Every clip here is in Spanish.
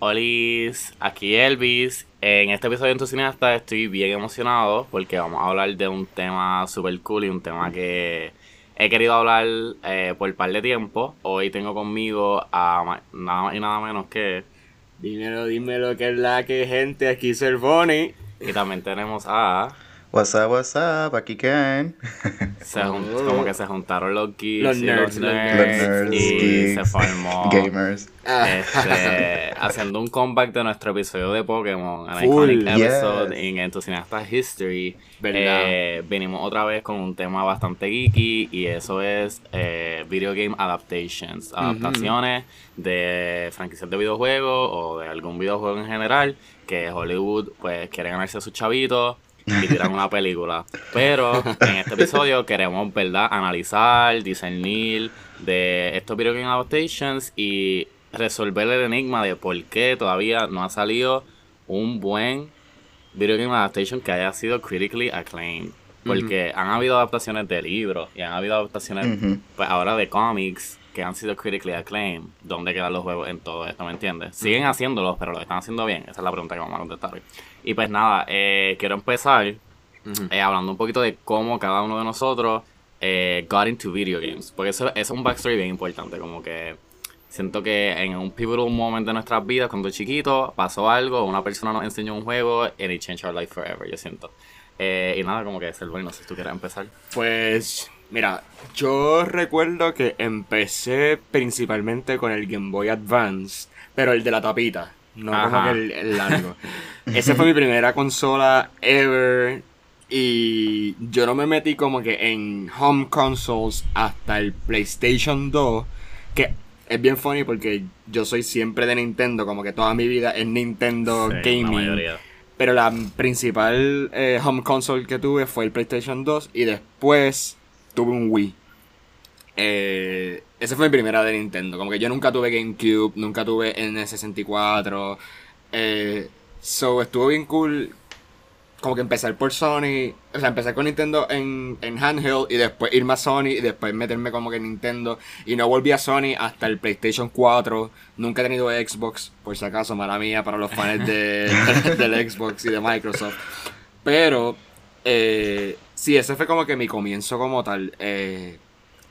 Olis, aquí Elvis. En este episodio de Entusiasta estoy bien emocionado porque vamos a hablar de un tema super cool y un tema que he querido hablar eh, por un par de tiempo. Hoy tengo conmigo a nada más y nada menos que... Dímelo, dímelo, que es la que gente aquí Cervoni. Y también tenemos a... What's up, what's up, aquí Ken. Se como que se juntaron los geeks Los y nerds, los los nerds, y geeks, se formó Gamers. este, haciendo un comeback de nuestro episodio de Pokémon, an Full, iconic episode yes. en Entusiasta History. ¿Verdad? Eh, venimos otra vez con un tema bastante geeky y eso es eh, video game adaptations, adaptaciones de franquicias de videojuegos o de algún videojuego en general que Hollywood pues quiere ganarse a sus chavitos y tiran una película. Pero en este episodio queremos, ¿verdad?, analizar, discernir de estos video game adaptations y resolver el enigma de por qué todavía no ha salido un buen video game adaptation que haya sido critically acclaimed. Porque han habido adaptaciones de libros y han habido adaptaciones pues, ahora de cómics que han sido critically acclaimed. ¿Dónde quedan los juegos en todo esto? ¿Me entiendes? Siguen haciéndolos, pero lo están haciendo bien. Esa es la pregunta que vamos a contestar hoy. Y pues nada, eh, quiero empezar eh, hablando un poquito de cómo cada uno de nosotros eh, got into video games. Porque eso, eso es un backstory bien importante. Como que siento que en un pivotal moment de nuestras vidas, cuando chiquitos, pasó algo, una persona nos enseñó un juego, and it changed our life forever, yo siento. Eh, y nada, como que es el bueno, si tú quieres empezar. Pues, mira, yo recuerdo que empecé principalmente con el Game Boy Advance, pero el de la tapita, no como que el, el largo. Esa fue mi primera consola ever. Y yo no me metí como que en home consoles hasta el PlayStation 2. Que es bien funny porque yo soy siempre de Nintendo, como que toda mi vida es Nintendo Sí, Gaming. Pero la principal eh, home console que tuve fue el PlayStation 2 y después tuve un Wii. Eh, esa fue mi primera de Nintendo. Como que yo nunca tuve GameCube, nunca tuve N64. Eh, so estuvo bien cool. Como que empezar por Sony. O sea, empezar con Nintendo en, en handheld y después irme a Sony y después meterme como que en Nintendo. Y no volví a Sony hasta el PlayStation 4. Nunca he tenido Xbox, por si acaso, mala mía para los fans de, del Xbox y de Microsoft. Pero, eh, sí, ese fue como que mi comienzo como tal. Eh,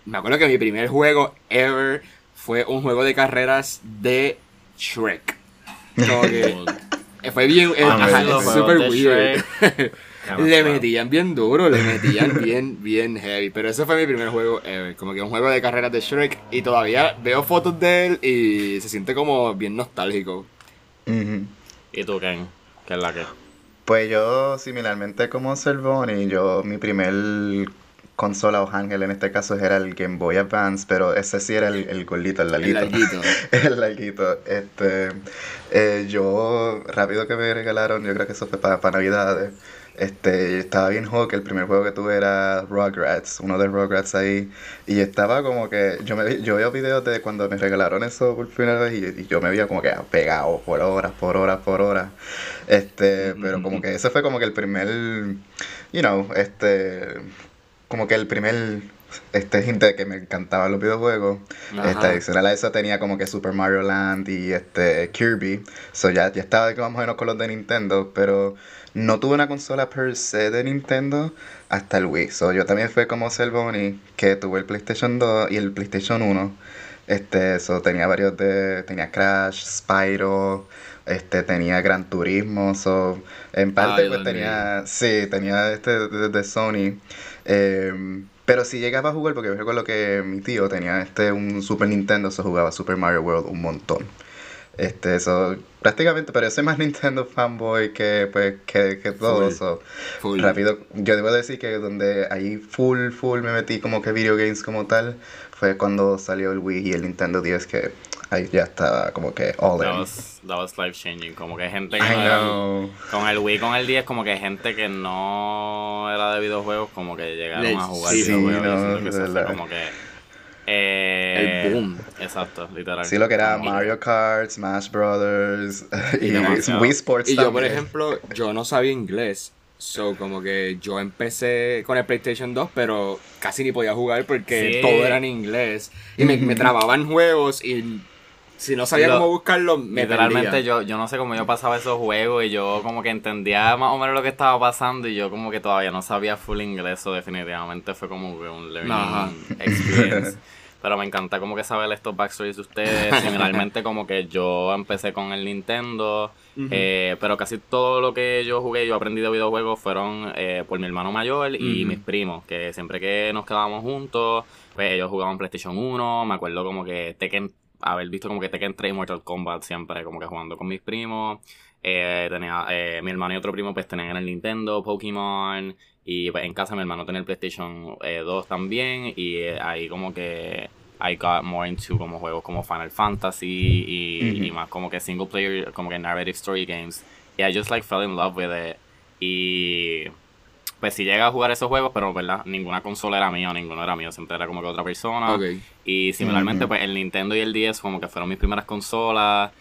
me acuerdo que mi primer juego ever fue un juego de carreras de Shrek. Como que eh, fue bien, eh, ajá, super weird. Le metían bien duro, le metían bien, bien heavy. Pero ese fue mi primer juego ever. Como que un juego de carreras de Shrek. Y todavía veo fotos de él y se siente como bien nostálgico. ¿Y tú, Ken? ¿Qué es la que? Pues yo, similarmente como Cervoni, yo, mi primer consola o ángel en este caso era el Game Boy Advance, pero ese sí era el, el gordito, el El larguito. larguito. el larguito. Este, eh, yo, rápido que me regalaron, yo creo que eso fue para Navidades. Este, estaba bien joven, el primer juego que tuve era Rugrats, uno de Rugrats ahí, y estaba como que, yo me yo veo videos de cuando me regalaron eso por primera vez y, y yo me veía como que pegado por horas, por horas, por horas, este, pero como que ese fue como que el primer, you know, este, como que el primer, este, hint de que me encantaban los videojuegos, Ajá. este, adicional a eso tenía como que Super Mario Land y este Kirby. So ya, ya estaba más o menos con los de Nintendo, pero no tuve una consola per se de Nintendo hasta el Wii. So yo también fue como Selvoni, que tuve el PlayStation 2 y el PlayStation 1. Este, eso tenía varios de. Tenía Crash, Spyro, este, tenía Gran Turismo. So, en parte, yo pues tenía. Sí, tenía este de, de Sony. Eh, pero sí llegaba a jugar porque yo recuerdo que mi tío tenía este un Super Nintendo, so jugaba Super Mario World un montón. Este, eso, prácticamente, pero yo soy más Nintendo fanboy que, pues, que, que todo, Full. so, Full. rápido, yo debo decir que donde ahí full, full me metí como que video games como tal, fue cuando salió el Wii y el Nintendo 10, que ahí ya estaba como que all That in. was, that was life changing. Como que gente que I no era- know. con el Wii, con el 10, como que gente que no era de videojuegos, como que llegaron Le- a jugar sí, videojuegos. no, que de fue como que. eh, El boom. Exacto, literal. Sí, lo que era Mario Kart, Smash Brothers y, demasiado. Wii Sports Y yo, por también. ejemplo, yo no sabía inglés. So, como que yo empecé con el PlayStation 2, pero casi ni podía jugar porque Sí. todo era en inglés. Y me, me trababan juegos y si no sabía Lo- cómo buscarlo, me Literalmente perdía. yo, yo no sé cómo yo pasaba esos juegos y yo como que entendía más o menos lo que estaba pasando y yo como que todavía no sabía full inglés, so definitivamente fue como que un learning Ajá. experience. Pero me encanta como que saber estos backstories de ustedes. Similarmente como que yo empecé con el Nintendo, eh, pero casi todo lo que yo jugué, yo aprendí de videojuegos fueron eh, por mi hermano mayor y Ujú. mis primos, que siempre que nos quedábamos juntos, pues ellos jugaban PlayStation 1, me acuerdo como que Tekken, haber visto como que Tekken 3 y Mortal Kombat siempre, como que jugando con mis primos. Eh, tenía, eh, mi hermano y otro primo pues tenían en el Nintendo, Pokémon, y pues en casa mi hermano tenía el PlayStation eh, 2 también, y eh, ahí como que I got more into como juegos como Final Fantasy y, y más como que single player, como que narrative story games. Y I just like fell in love with it. Y pues sí llega a jugar esos juegos, pero verdad, ninguna consola era mía, ninguno era mío, siempre era como que otra persona. Ok. Y similarmente, pues el Nintendo y el 10 como que fueron mis primeras consolas.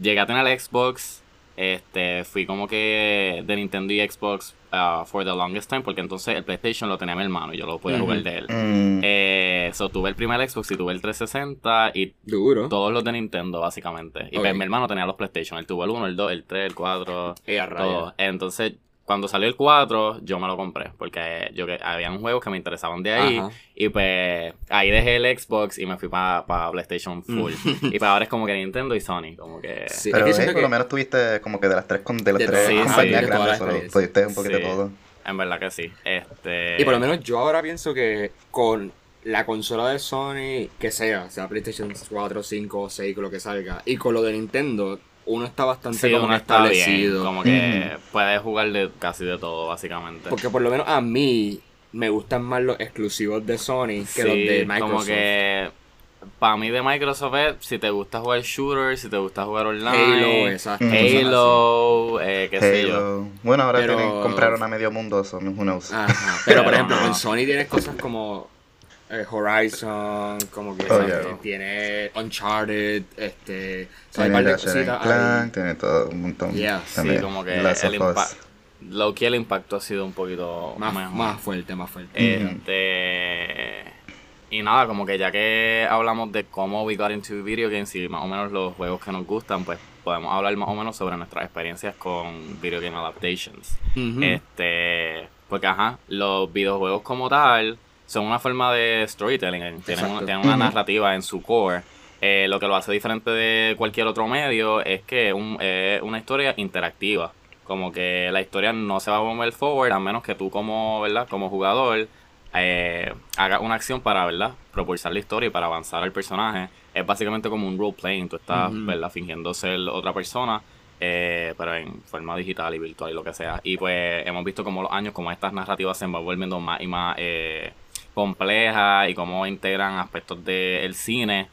Llegué a tener el Xbox. Este, fui como que de Nintendo y Xbox uh, for the longest time, porque entonces el PlayStation lo tenía mi hermano y yo lo podía jugar de él. Mm, Eh, so tuve el primer Xbox y tuve el 360 y Duro. todos los de Nintendo, básicamente. Y pues mi hermano tenía los PlayStation. Él tuvo el 1, el 2, el 3, el 4, Eh, a rayos. todo. Entonces, cuando salió el 4, yo me lo compré. Porque yo que habían juegos que me interesaban de ahí. Ajá. Y pues ahí dejé el Xbox y me fui para PlayStation Full. y para ahora es como que Nintendo y Sony. Como que. Sí, pero es que por lo menos tuviste como que de las tres, con, de las De tres sí, compañías sí, grandes, solo pudiste un poquito todo. En verdad que sí. Este. Y por lo menos yo ahora pienso que con la consola de Sony, que sea, sea PlayStation 4, 5, 6, con lo que salga, y con lo de Nintendo, uno está bastante Sí, como uno que está bien. establecido. Como que puedes jugar de casi de todo, básicamente. Porque por lo menos a mí me gustan más los exclusivos de Sony que los de Microsoft. Como que para mí de Microsoft es si te gusta jugar shooter, si te gusta jugar online, Halo, exacto. Halo, eh, qué sé yo. Bueno, ahora Pero- tienen, compraron a medio mundo, so who knows. así. Ajá. Pero por ejemplo, no. en Sony tienes cosas como eh, Horizon, como que Oh, yeah. tiene Uncharted, este, Tiene par de cositas Clank, tiene todo un montón. Yeah. Sí, como que Last el impacto. Low key el impacto ha sido un poquito Más, mejor. más fuerte, más fuerte. Este. Y nada, como que ya que hablamos de cómo we got into video games y más o menos los juegos que nos gustan, pues podemos hablar más o menos sobre nuestras experiencias con video game adaptations. Este. Porque, ajá, los videojuegos como tal son una forma de storytelling. eh, Tienen, una, tienen una narrativa en su core. Eh, lo que lo hace diferente de cualquier otro medio es que es un- es una historia interactiva. Como que la historia no se va a mover forward a menos que tú como, ¿verdad? Como jugador eh, hagas una acción para, ¿verdad? Propulsar la historia y para avanzar al personaje. Es básicamente como un role playing. Tú estás. ¿verdad? Fingiendo ser otra persona. eh, pero en forma digital y virtual y lo que sea. Y pues hemos visto como los años, como estas narrativas se van volviendo más y más complejas y cómo integran aspectos del cine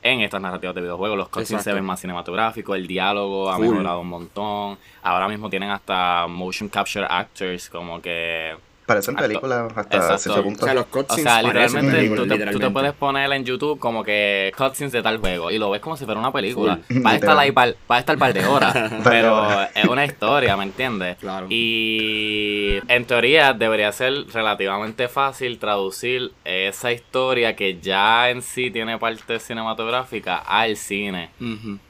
en estas narrativas de videojuegos. Los cutscenes se ven más cinematográficos, el diálogo ha Full. mejorado un montón. Ahora mismo tienen hasta motion capture actors, como que... Parecen Acto- películas hasta Exacto. cierto O punto. sea, los O cutscenes sea, parecen literalmente, tú, te, tú te literalmente. puedes poner en YouTube como que cutscenes de tal juego y lo ves como si fuera una película. Va a estar ahí, par- va a estar par de horas, pero es una historia, ¿me entiendes? Claro. Y en teoría debería ser relativamente fácil traducir esa historia que ya en sí tiene parte cinematográfica al cine.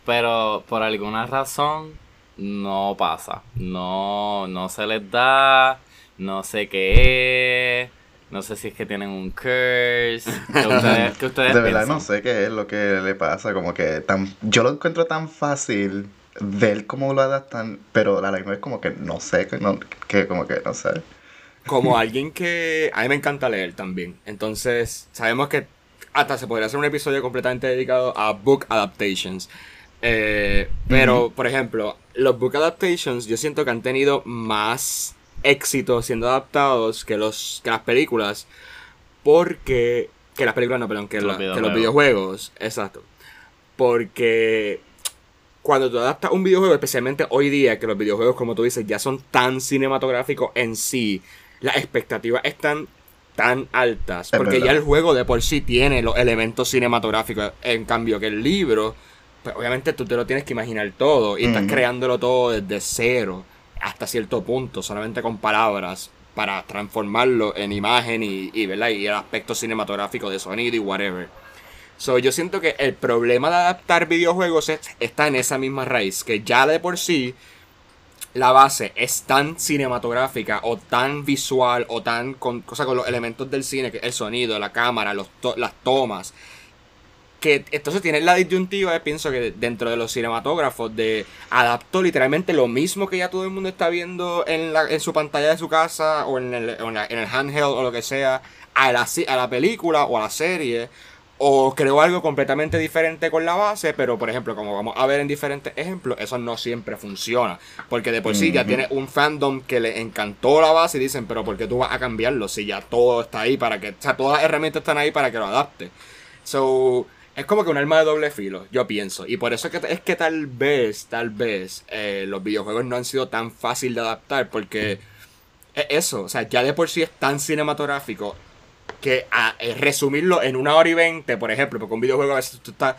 Pero por alguna razón no pasa. No, no se les da. No sé qué es. No sé si es que tienen un curse. ¿Qué ustedes, qué ustedes De verdad piensan? no sé qué es lo que le pasa, como que tan, yo lo encuentro tan fácil ver cómo lo adaptan, pero la misma vez como que no sé, que, no, que como que no sé. Como alguien que a mí me encanta leer también. Entonces, sabemos que hasta se podría hacer un episodio completamente dedicado a book adaptations. Eh, pero, por ejemplo, los book adaptations yo siento que han tenido más éxito siendo adaptados que, los, que las películas. Porque... Que las películas no, perdón, que, Los la- que los videojuegos. Exacto. Porque cuando tú adaptas un videojuego, especialmente hoy día, que los videojuegos, como tú dices, ya son tan cinematográficos en sí, las expectativas están tan altas. Es porque verdad. ya el juego de por sí tiene los elementos cinematográficos. En cambio, que el libro, pues obviamente tú te lo tienes que imaginar todo y estás creándolo todo desde cero hasta cierto punto, solamente con palabras, para transformarlo en imagen y, ¿verdad? y el aspecto cinematográfico de sonido y whatever. So, yo siento que el problema de adaptar videojuegos es- está en esa misma raíz, que ya de por sí la base es tan cinematográfica o tan visual o tan con, cosa con los elementos del cine, que el sonido, la cámara, los las tomas, que entonces tiene la disyuntiva, pienso que dentro de los cinematógrafos, de adaptó literalmente lo mismo que ya todo el mundo está viendo en, la, en su pantalla de su casa o en el, en la- en el handheld o lo que sea, a la, a la película o a la serie. O creó algo completamente diferente con la base, pero por ejemplo, como vamos a ver en diferentes ejemplos, eso no siempre funciona. Porque de por sí ya Ujú. tiene un fandom que le encantó la base y dicen, pero ¿por qué tú vas a cambiarlo si ya todo está ahí para que, o sea, todas las herramientas están ahí para que lo adapte? So, es como que un arma de doble filo, yo pienso. Y por eso es que, es que tal vez, tal vez, eh, los videojuegos no han sido tan fácil de adaptar, porque es eso, o sea, ya de por sí es tan cinematográfico que a, eh, resumirlo en una hora y veinte, por ejemplo, porque un videojuego a veces tú estás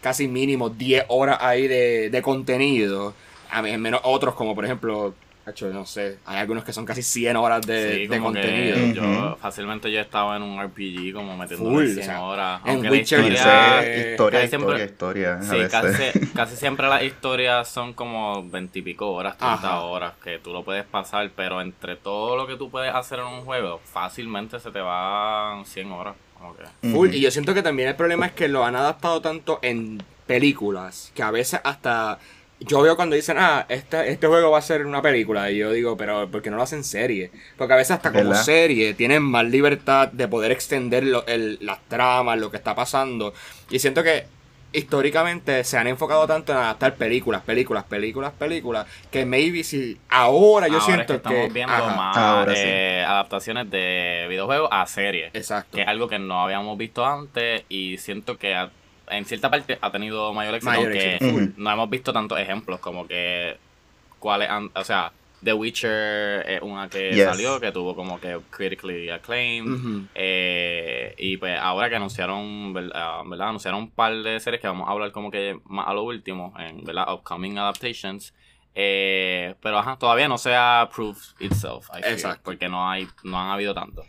casi mínimo 10 horas ahí de, de contenido, a me- menos otros como por ejemplo, hecho, no sé, hay algunos que son casi 100 horas de, Sí, de como contenido. yo fácilmente yo estaba en un RPG como metiendo Full, 100 o sea, horas. en Aunque Witcher la Dice historia, eh, historia, casi siempre- historia, historia. a Sí, veces. casi, casi siempre las historias son como veintipico horas, 30 Ajá. horas, que tú lo puedes pasar, pero entre todo lo que tú puedes hacer en un juego, fácilmente se te van 100 horas. Full. Y yo siento que también el problema es que lo han adaptado tanto en películas que a veces hasta. Yo veo cuando dicen, ah, este, este juego va a ser una película. Y yo digo, pero ¿por qué no lo hacen serie? Porque a veces hasta como serie tienen más libertad de poder extender lo- el- las tramas, lo que está pasando. Y siento que históricamente se han enfocado tanto en adaptar películas, películas, películas, películas, que maybe si ahora yo Ahora es siento que estamos viendo ajá, más Ahora sí. eh, adaptaciones de videojuegos a series. Exacto. que es algo que no habíamos visto antes y siento que ha- en cierta parte ha tenido mayor éxito, Mayor aunque éxito, full. no hemos visto tantos ejemplos como que cuáles han, o sea, The Witcher es una que Yes. salió que tuvo como que critically acclaimed eh, y pues ahora que anunciaron ah, verdad anunciaron un par de series que vamos a hablar como que más a lo último en verdad upcoming adaptations eh, pero ajá, todavía no se ha proved itself I feel, Exacto. porque no hay no han habido tanto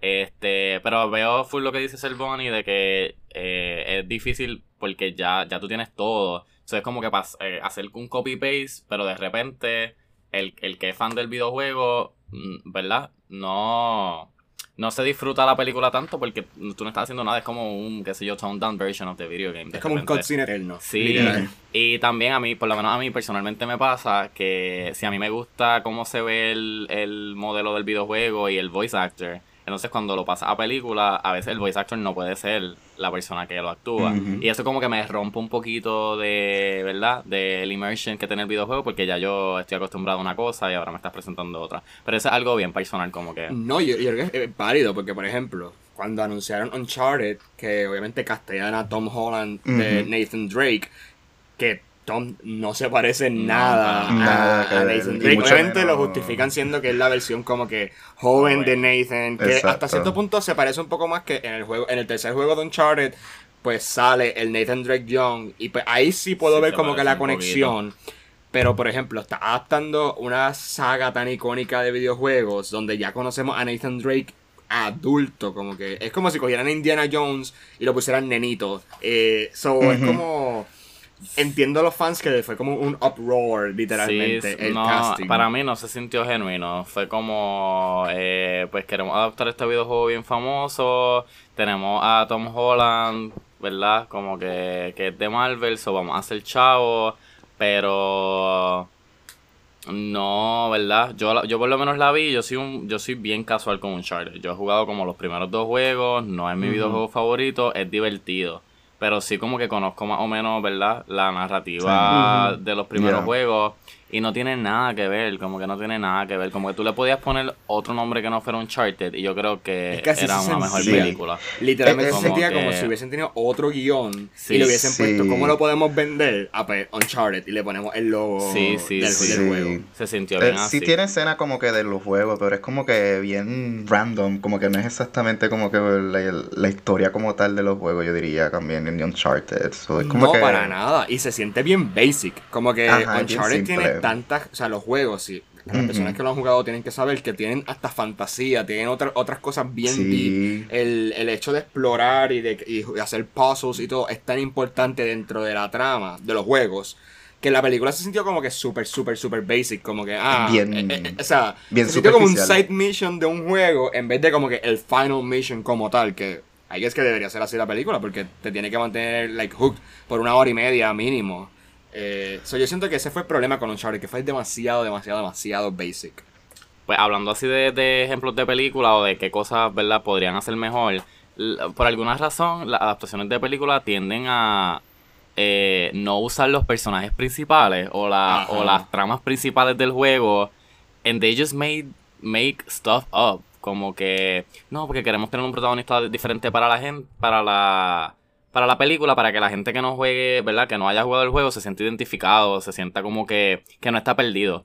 este pero veo full lo que dice Selboni de que eh, es difícil porque ya ya tú tienes todo eso es como que eh, hacer un copy paste pero de repente el, el que es fan del videojuego mm, verdad no no se disfruta la película tanto porque tú no estás haciendo nada, es como un, qué sé yo, toned down version of the video game. Es como un cutscene eterno. Sí, literal. y también a mí, por lo menos a mí personalmente me pasa que si a mí me gusta cómo se ve el, el modelo del videojuego y el voice actor, entonces cuando lo pasa a película, a veces el voice actor no puede ser la persona que lo actúa. Ujú. Y eso como que me rompe un poquito de, ¿verdad? Del immersion que tiene el videojuego porque ya yo estoy acostumbrado a una cosa y ahora me estás presentando otra. Pero eso es algo bien personal como que... No, yo, yo creo que es válido porque, por ejemplo, cuando anunciaron Uncharted, que obviamente castellan a Tom Holland de. Nathan Drake, que Tom no se parece nada, a- nada a. Nathan Drake. Obviamente lo justifican siendo que es la versión como que joven de Nathan, que Exacto. hasta cierto punto se parece un poco más que en el juego, en el tercer juego de Uncharted, pues sale el Nathan Drake Young, y pues ahí sí puedo Sí, ver como que la poquito. conexión. Pero, por ejemplo, está adaptando una saga tan icónica de videojuegos donde ya conocemos a Nathan Drake adulto, como que es como si cogieran a Indiana Jones y lo pusieran nenito. Eh, so, es como... Entiendo a los fans que fue como un uproar, literalmente, Sí, el no, casting. para mí no se sintió genuino. Fue como, eh, pues queremos adaptar este videojuego bien famoso. Tenemos a Tom Holland, ¿verdad? Como que, que es de Marvel, so vamos a hacer chavo. Pero no, ¿verdad? Yo, yo por lo menos la vi, yo soy un, yo soy bien casual con Uncharted. Yo he jugado como los primeros dos juegos, no es mi videojuego favorito, es divertido. Pero sí como que conozco más o menos, ¿verdad? La narrativa Sí. de los primeros Yeah. juegos. Y no tiene nada que ver, como que no tiene nada que ver. Como que tú le podías poner otro nombre que no fuera Uncharted y yo creo que era una mejor película. Literalmente se sentía como si hubiesen tenido otro guion Sí, y le hubiesen sí. puesto cómo lo podemos vender a pues, Uncharted y le ponemos el logo Sí, sí, del, sí. del Sí. juego. Se sintió Eh, bien sí así. tiene escena como que de los juegos, pero es como que bien random, como que no es exactamente como que la, la historia como tal de los juegos, yo diría también en Uncharted. So, es como no, que... para nada. Y se siente bien basic. Como que Uncharted tiene tantas. O sea, los juegos, sí. las personas que lo han jugado tienen que saber que tienen hasta fantasía, tienen otras otras cosas bien Sí. El, el hecho de explorar y de y hacer puzzles y todo es tan importante dentro de la trama de los juegos que la película se sintió como que súper, súper, súper basic, como que, ah, Bien- eh, eh, o sea, bien se sintió como un side mission de un juego en vez de como que el final mission como tal, que ahí es que debería ser así la película, porque te tiene que mantener, like, hooked por una hora y media mínimo. Eh, so yo siento que ese fue el problema con Uncharted, que fue demasiado, demasiado, demasiado basic. Pues hablando así de, de ejemplos de película o de qué cosas, ¿verdad?, podrían hacer mejor. Por alguna razón, las adaptaciones de película tienden a eh, no usar los personajes principales o, la, o las tramas principales del juego. And they just made make stuff up. Como que, no, porque queremos tener un protagonista diferente para la gente, para la, para la película, para que la gente que no juegue, ¿verdad? Que no haya jugado el juego se sienta identificado, se sienta como que, que no está perdido.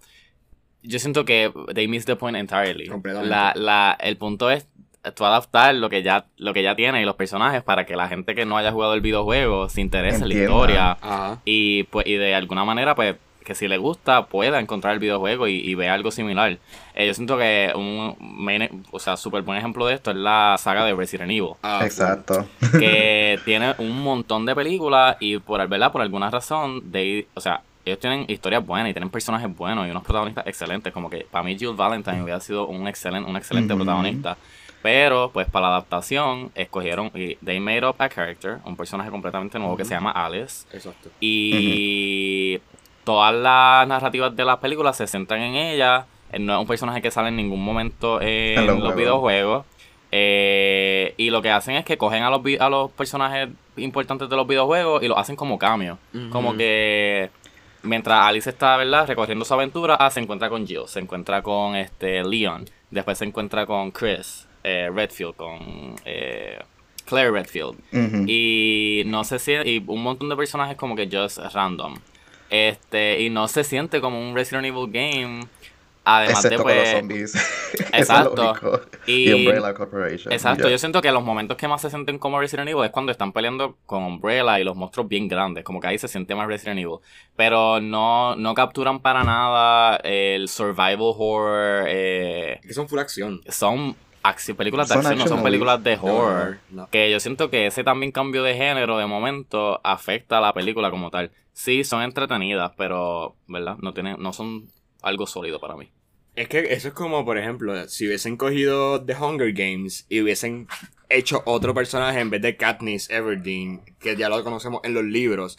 Yo siento que they missed the point entirely. Completamente. La, la, el punto es tú adaptar lo que ya lo que ya tiene y los personajes para que la gente que no haya jugado el videojuego se interese en la historia Ajá. y pues y de alguna manera pues que si le gusta pueda encontrar el videojuego y, y vea algo similar. Eh, yo siento que un main- o sea, súper buen ejemplo de esto es la saga de Resident Evil. Ah, Exacto. que tiene un montón de películas y por verdad por alguna razón de o sea ellos tienen historias buenas y tienen personajes buenos y unos protagonistas excelentes. Como que para mí Jill Valentine hubiera sido un excelente un excelente protagonista. Pero pues para la adaptación escogieron y they made up a character un personaje completamente nuevo que se llama Alice Exacto. y todas las narrativas de las películas se centran en ella. Eh, No es un personaje que sale en ningún momento en, En los los, juegos. videojuegos. Eh, y lo que hacen es que cogen a los, a los personajes importantes de los videojuegos y los hacen como cameo. Como que mientras Alice está, ¿verdad? Recorriendo su aventura, ah, se encuentra con Jill, se encuentra con este Leon, después se encuentra con Chris eh, Redfield, con eh, Claire Redfield. Y no se siente, y un montón de personajes como que just random. Este, y no se siente como un Resident Evil game. Además Excepto de con los pues. zombies. Eso es lo Exacto. único. Y- Y, Umbrella Corporation. Exacto, Ya. yo siento que los momentos que más se sienten como Resident Evil es cuando están peleando con Umbrella y los monstruos bien grandes, como que ahí se siente más Resident Evil. Pero no, no capturan para nada el survival horror. eh, Que son full acción. son acción, películas de Son acción, no son películas de No, no, horror. no. Que yo siento que ese también cambio de género de momento afecta a la película como tal. Sí, son entretenidas, pero, ¿verdad? No tienen, no son algo sólido para mí. Es que eso es como, por ejemplo, si hubiesen cogido The Hunger Games y hubiesen hecho otro personaje en vez de Katniss Everdeen, que ya lo conocemos en los libros,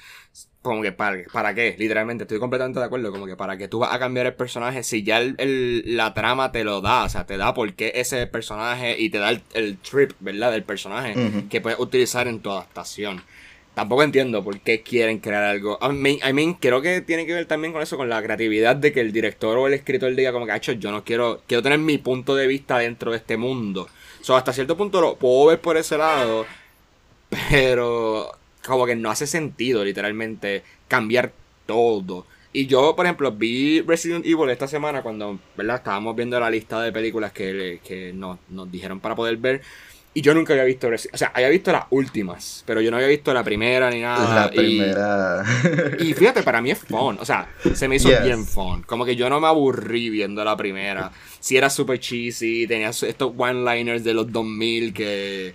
como que para, ¿para qué? Literalmente, estoy completamente de acuerdo, como que para que tú vas a cambiar el personaje si ya el, el- la trama te lo da, o sea, te da por qué ese personaje y te da el, el trip, ¿verdad? Del personaje que puedes utilizar en tu adaptación. Tampoco entiendo por qué quieren crear algo. I mean, I mean, creo que tiene que ver también con eso, con la creatividad de que el director o el escritor diga como que, "Acho, yo no quiero, quiero tener mi punto de vista dentro de este mundo. So, hasta cierto punto lo puedo ver por ese lado, pero como que no hace sentido literalmente cambiar todo. Y yo, por ejemplo, vi Resident Evil esta semana cuando, ¿verdad? Estábamos viendo la lista de películas que, que nos, nos dijeron para poder ver. Y yo nunca había visto Resi- O sea, había visto las últimas, pero yo no había visto la primera ni nada. La y- primera. y fíjate, para mí es fun. O sea, se me hizo Yes. bien fun. Como que yo no me aburrí viendo la primera. Si era super cheesy, tenía estos one-liners de los 2000 que.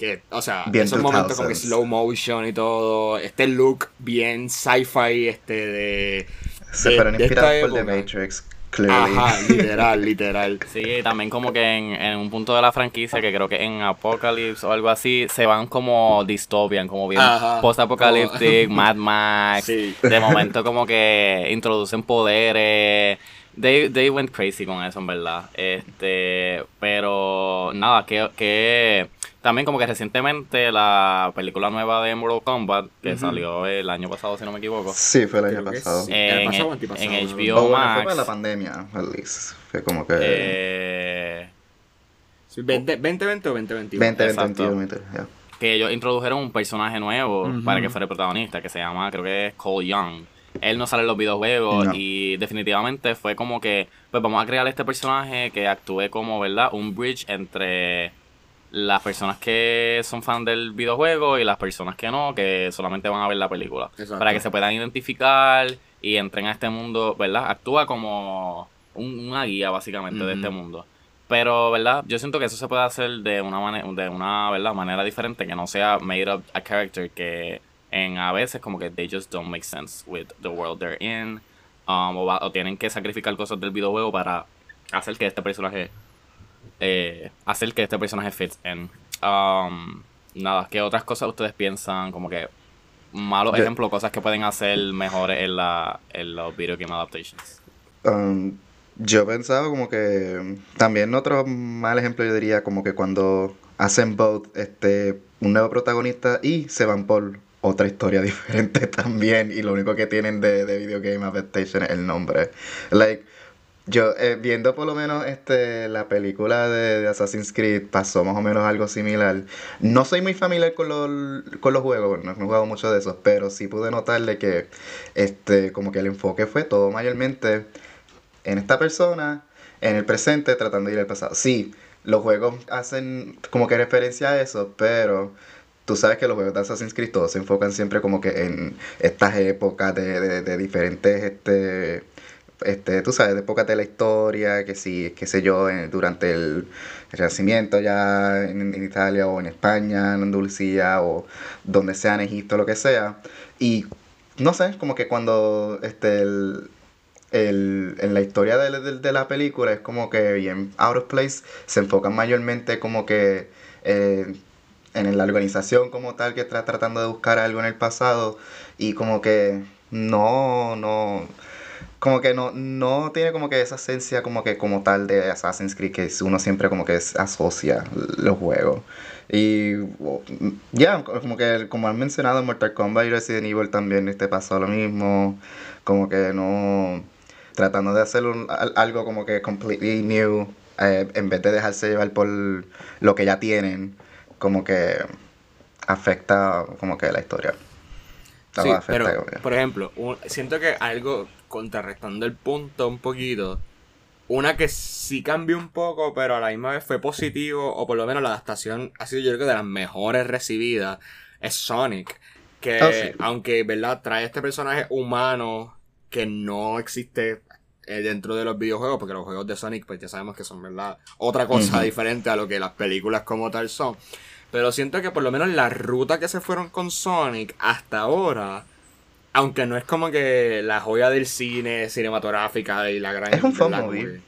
Que o sea, Bien esos momentos como que 2000s. slow motion y todo. Este look bien sci-fi, este de. Se fueron inspirados por The. Matrix, clearly. Ajá, literal, literal. Sí, también como que en, en un punto de la franquicia, que creo que en Apocalypse o algo así, se van como dystopian, como bien Ajá. post-apocalyptic, Como- Mad Max. Sí. De momento como que introducen poderes. They, they went crazy con eso, en verdad. Este, pero nada, que, que también como que recientemente la película nueva de Mortal Kombat, que salió el año pasado, si no me equivoco, Sí, fue el año Creo pasado. sí. en, ¿El pasado antipasado? en No, HBO no, O bueno, Max. fue la pandemia, at least. Fue como que. eh, Sí, 20, 2020 o 2021. 20, 20, exacto. 21, 20, ya. que ellos introdujeron un personaje nuevo para que fuera el protagonista, que se llama, creo que es Cole Young. Él no sale en los videojuegos No. y definitivamente fue como que, pues vamos a crear este personaje que actúe como, ¿verdad? Un bridge entre las personas que son fan del videojuego y las personas que no, que solamente van a ver la película. Exacto. Para que se puedan identificar y entren a este mundo, ¿verdad? Actúa como una guía básicamente de este mundo. Pero, ¿verdad? Yo siento que eso se puede hacer de una manera, de una, ¿verdad? manera diferente, que no sea made up a character que en a veces como que they just don't make sense with the world they're in. Um, o, tienen que sacrificar cosas del videojuego para hacer que este personaje eh, hacer que este personaje fits en um, nada ¿qué otras cosas ustedes piensan como que malos ejemplos cosas que pueden hacer mejores en la en los video game adaptations um, yo pensaba como que también otro mal ejemplo yo diría como que cuando hacen both este un nuevo protagonista y se van por otra historia diferente también y lo único que tienen de, de Video Game Adaptation es el nombre. Like, yo eh, viendo por lo menos este la película de, Assassin's Creed pasó más o menos algo similar. No soy muy familiar con los, con los juegos, no he jugado mucho de esos, pero sí pude notarle que este como que el enfoque fue todo mayormente en esta persona, en el presente, tratando de ir al pasado. Sí, los juegos hacen como que referencia a eso, pero tú sabes que los juegos de Assassin's Creed todos se enfocan siempre como que en estas épocas de, de, diferentes, este, este, tú sabes, de épocas de la historia, que sí, qué sé yo, durante el, Renacimiento ya en, Italia o en España, en Andalucía o donde sea en Egipto, lo que sea. Y no sé, como que cuando este, el, el, en la historia de, de, la película es como que bien out of place, se enfocan mayormente como que... Eh, en la organización como tal que está tratando de buscar algo en el pasado y como que no, no, como que no, no tiene como que esa esencia como que como tal de Assassin's Creed que uno siempre como que asocia los juegos. Y ya, como que como han mencionado Mortal Kombat y Resident Evil también este pasó lo mismo, como que no tratando de hacer algo como que completely new eh, en vez de dejarse llevar por lo que ya tienen como que afecta como que la historia. Sí, pero, por ejemplo, siento que algo contrarrestando el punto un poquito, una que sí cambió un poco, pero a la misma vez fue positivo, o por lo menos la adaptación ha sido yo creo que de las mejores recibidas, es Sonic. Que ah, aunque, ¿verdad? Trae este personaje humano que no existe eh, dentro de los videojuegos, porque los juegos de Sonic, pues ya sabemos que son, ¿verdad? Otra cosa diferente a lo que las películas como tal son. Pero siento que por lo menos la ruta que se fueron con Sonic hasta ahora, aunque no es como que la joya del cine cinematográfica y la gran... Es un fun movie.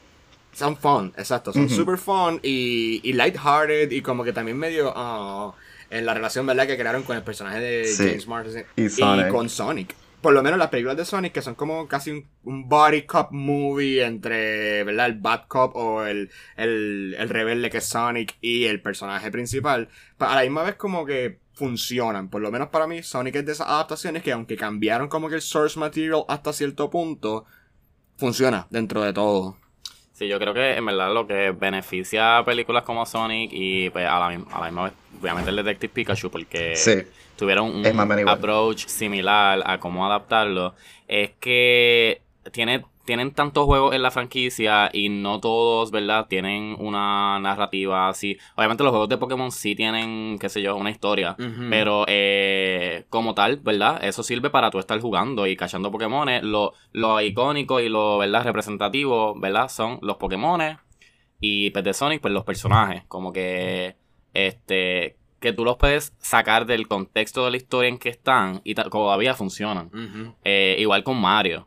Son fun, exacto. Son super fun y, y lighthearted y como que también medio... Ah, en la relación, ¿verdad? Que crearon con el personaje de James Marsden y, y, con Sonic por lo menos las películas de Sonic, que son como casi un, body cop movie entre, ¿verdad? El bad cop o el, el, el rebelde que es Sonic y el personaje principal, pues, a la misma vez como que funcionan. Por lo menos para mí, Sonic es de esas adaptaciones que aunque cambiaron como que el source material hasta cierto punto, funciona dentro de todo. Sí, yo creo que en verdad lo que beneficia a películas como Sonic y pues a la, a la misma vez, obviamente el Detective Pikachu, porque sí tuvieron un approach similar a cómo adaptarlo, es que tiene, tienen tantos juegos en la franquicia y no todos, ¿verdad? Tienen una narrativa así. Obviamente los juegos de Pokémon sí tienen, qué sé yo, una historia, pero eh, como tal, ¿verdad? Eso sirve para tú estar jugando y cachando Pokémon. Lo, lo icónico y lo, ¿verdad? Representativo, ¿verdad? Son los Pokémon y pues de Sonic, pues los personajes, como que este que tú los puedes sacar del contexto de la historia en que están y todavía funcionan. Eh, igual con Mario.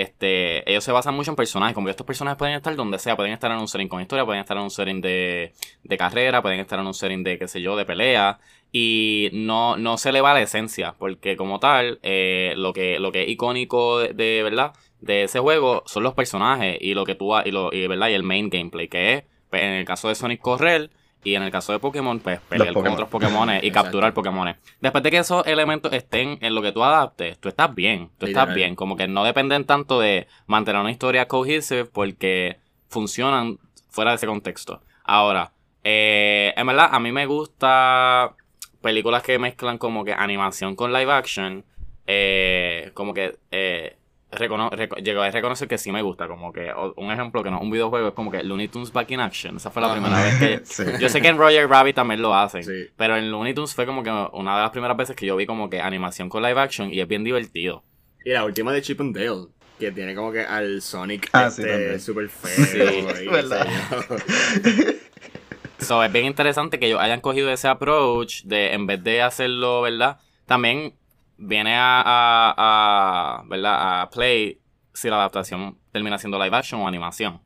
Este, ellos se basan mucho en personajes, como estos personajes pueden estar donde sea, pueden estar en un setting con historia, pueden estar en un setting de, de carrera, pueden estar en un setting de, qué sé yo, de pelea, y no, no se le va la esencia, porque como tal, eh, lo, que, lo que es icónico de, verdad de ese juego son los personajes y lo que tú y lo y, ¿verdad? y el main gameplay, que es, pues, en el caso de Sonic correr, y en el caso de Pokémon, pues pelear con otros Pokémon y capturar Pokémon. Después de que esos elementos estén en lo que tú adaptes, tú estás bien. Tú estás bien. Como que no dependen tanto de mantener una historia cohesive porque funcionan fuera de ese contexto. Ahora, eh, en verdad, a mí me gusta películas que mezclan como que animación con live action. Eh, como que eh, recono a reconocer que sí me gusta. Como que un ejemplo que no un videojuego es como que Looney Tunes Back in Action. Esa fue la primera vez que. Yo sé que en Roger Rabbit también lo hacen. Pero en Looney Tunes fue como que una de las primeras veces que yo vi como que animación con live action y es bien divertido. Y la última de Chip and Dale. que tiene como que al Sonic Ah, este, también. super feo. Sí, verdad. So, es bien interesante que ellos hayan cogido ese approach de en vez de hacerlo, ¿verdad? También viene a, a, a, ¿verdad? a play si la adaptación termina siendo live action o animación.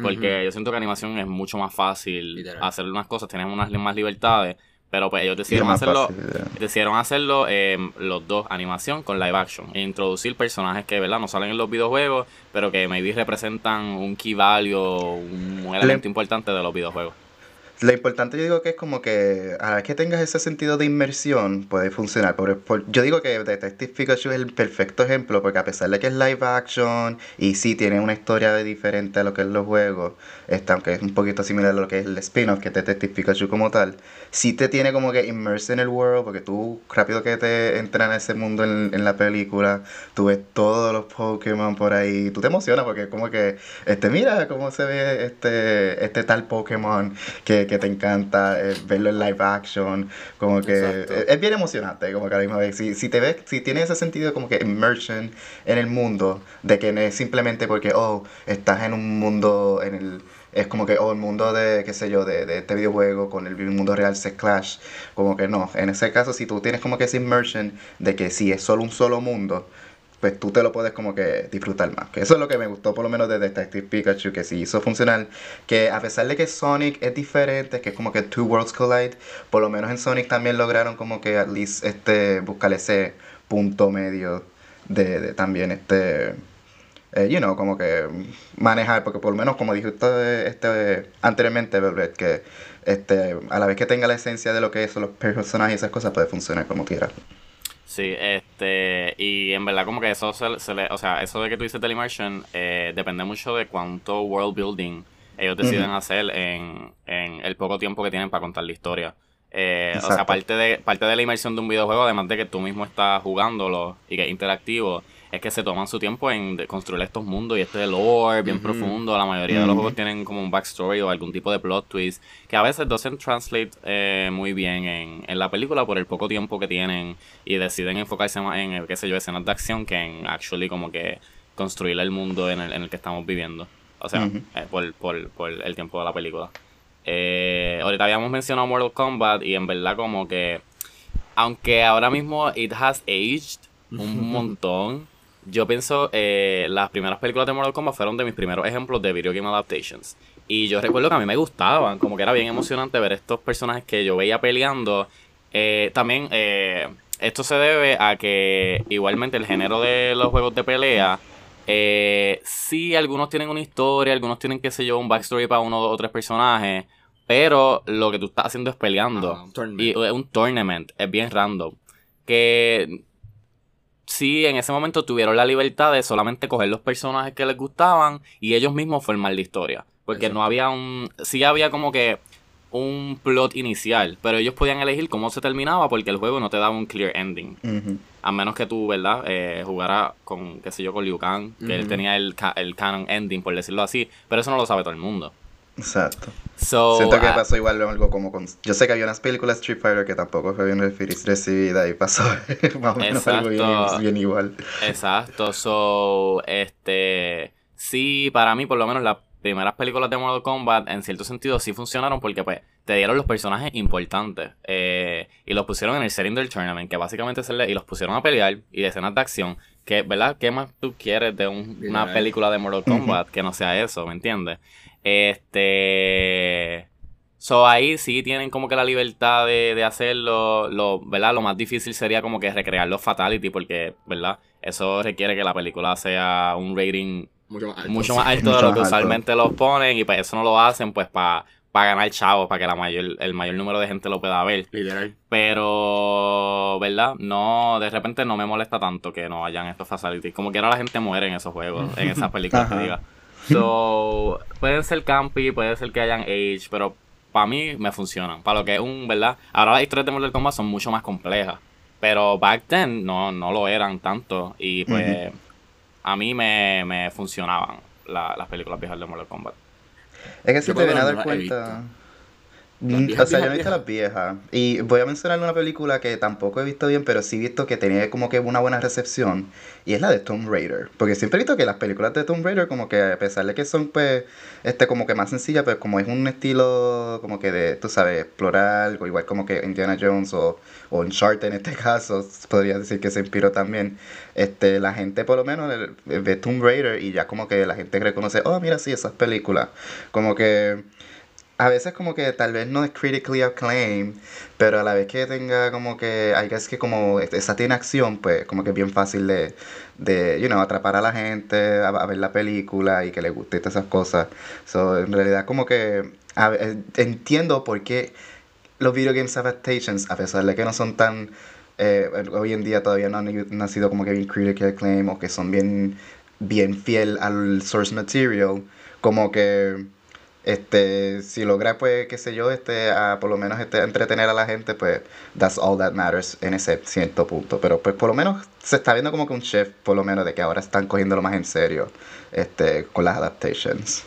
Porque yo siento que animación es mucho más fácil Literal. hacer unas cosas, tienen unas más libertades, pero pues ellos decidieron hacerlo, fácil, decidieron hacerlo eh, los dos, animación con live action, e introducir personajes que, ¿verdad? No salen en los videojuegos, pero que maybe representan un key value, un, un elemento importante de los videojuegos. Lo importante yo digo que es como que a la vez que tengas ese sentido de inmersión puede funcionar. Por, por- yo digo que Detective Pikachu es el perfecto ejemplo porque a pesar de que es live action y sí tiene una historia diferente a lo que es los juegos, este, aunque es un poquito similar a lo que es el spin-off que es Detective Pikachu como tal, sí te tiene como que immerse en el world porque tú rápido que te entran a ese mundo en, en la película, tú ves todos los Pokémon por ahí, tú te emocionas porque como que, este, mira cómo se ve este, este tal Pokémon que, que te encanta, eh, verlo en live action, como que es, es bien emocionante, como que a la misma vez, si, si te ves, si tienes ese sentido como que immersion en el mundo, de que no es simplemente porque, oh, estás en un mundo, en el, es como que, oh, el mundo de, qué sé yo, de, de este videojuego con el mundo real se clash, como que no, en ese caso si tú tienes como que esa immersion de que si es solo un solo mundo, pues tú te lo puedes como que disfrutar más. Que eso es lo que me gustó por lo menos de Detective Pikachu, que sí hizo funcionar. Que a pesar de que Sonic es diferente, que es como que Two Worlds Collide, por lo menos en Sonic también lograron como que at least este, buscar ese punto medio de, de también este... eh, you know, como que manejar, porque por lo menos como dijiste este, anteriormente, Velvet, que este, a la vez que tenga la esencia de lo que son los personajes y esas cosas, puede funcionar como quiera. Sí, este, y en verdad como que eso se, se le, o sea, eso de que tú dices del immersion, eh, depende mucho de cuánto world building ellos deciden hacer en, en el poco tiempo que tienen para contar la historia. Eh, o sea, parte de, parte de la inmersión de un videojuego, además de que tú mismo estás jugándolo y que es interactivo, es que se toman su tiempo en de construir estos mundos y este lore bien profundo. La mayoría de los juegos tienen como un backstory o algún tipo de plot twist que a veces doesn't translate eh, muy bien en, en la película por el poco tiempo que tienen y deciden enfocarse más en, eh, qué sé yo, escenas de acción que en actually como que construir el mundo en el, en el que estamos viviendo. O sea, eh, por, por, por el tiempo de la película. Eh, ahorita habíamos mencionado Mortal Kombat y en verdad como que aunque ahora mismo it has aged un montón, yo pienso eh, las primeras películas de Mortal Kombat fueron de mis primeros ejemplos de video game adaptations. Y yo recuerdo que a mí me gustaban, como que era bien emocionante ver estos personajes que yo veía peleando. Eh, también eh, esto se debe a que igualmente el género de los juegos de pelea, eh, sí, algunos tienen una historia, algunos tienen, qué sé yo, un backstory para uno o tres personajes, pero lo que tú estás haciendo es peleando. Ah, un y es un tournament, es bien random. Que sí, en ese momento tuvieron la libertad de solamente coger los personajes que les gustaban y ellos mismos formar la historia. Porque no había un... Sí había como que un plot inicial, pero ellos podían elegir cómo se terminaba porque el juego no te daba un clear ending. A menos que tú, ¿verdad? Eh, jugara con, qué sé yo, con Liu Kang, que él tenía el, ca- el canon ending, por decirlo así. Pero eso no lo sabe todo el mundo. Exacto. So, Siento que ah, pasó igual algo como con... Yo sé que había unas películas Street Fighter que tampoco fue bien recibida y pasó más o menos algo bien, igual. Exacto, so, este, sí, para mí por lo menos las primeras películas de Mortal Kombat en cierto sentido sí funcionaron porque pues te dieron los personajes importantes eh, y los pusieron en el setting del tournament, que básicamente se le, y los pusieron a pelear y de escenas de acción, que, ¿verdad? ¿Qué más tú quieres de un- una película de Mortal Kombat que no sea eso, ¿me entiendes? Este... So ahí sí tienen como que la libertad de, de hacerlo, lo, ¿verdad? Lo más difícil sería como que recrear los fatality porque, ¿verdad? Eso requiere que la película sea un rating Mucho más alto. mucho más alto de Mucho lo que alto. usualmente los ponen y pues eso no lo hacen pues para ganar chavos, para que la mayor, el mayor número de gente lo pueda ver. Literal. Pero, ¿verdad? No, de repente no me molesta tanto que no hayan estos facilities. Como que ahora la gente muere en esos juegos, en esas películas, te diga. So, pueden ser campy, puede ser que hayan age, pero para mí me funcionan. Para lo que es un, ¿verdad? Ahora las historias de Mortal Kombat son mucho más complejas. Pero back then no, no lo eran tanto. Y pues a mí me, me funcionaban la- las películas viejas de Mortal Kombat. Es que si Yo te vienes a dar he cuenta... O sea, yo he visto las viejas. Y voy a mencionar una película que tampoco he visto bien, pero sí he visto que tenía como que una buena recepción. Y es la de Tomb Raider. Porque siempre he visto que las películas de Tomb Raider, como que a pesar de que son, pues, este, como que más sencillas, pues como es un estilo, como que de, tú sabes, explorar, o igual como que Indiana Jones o, o Uncharted en este caso, podría decir que se inspiró también. Este, la gente, por lo menos, ve Tomb Raider y ya como que la gente reconoce, oh, mira, sí, esas películas. Como que a veces como que tal vez no es critically acclaimed, pero a la vez que tenga como que, hay que como esa tiene acción, pues como que es bien fácil de, de you know, atrapar a la gente a, ver la película y que le guste todas esas cosas. So, en realidad como que entiendo por qué los video games adaptations, a pesar de que no son tan, eh, hoy en día todavía no han, sido como que bien critically acclaimed o que son bien, bien fiel al source material, como que este si logra pues qué sé yo este a, por lo menos este entretener a la gente pues that's all that matters en ese cierto punto. Pero pues por lo menos se está viendo como que un chef por lo menos de que ahora están cogiéndolo más en serio este con las adaptations.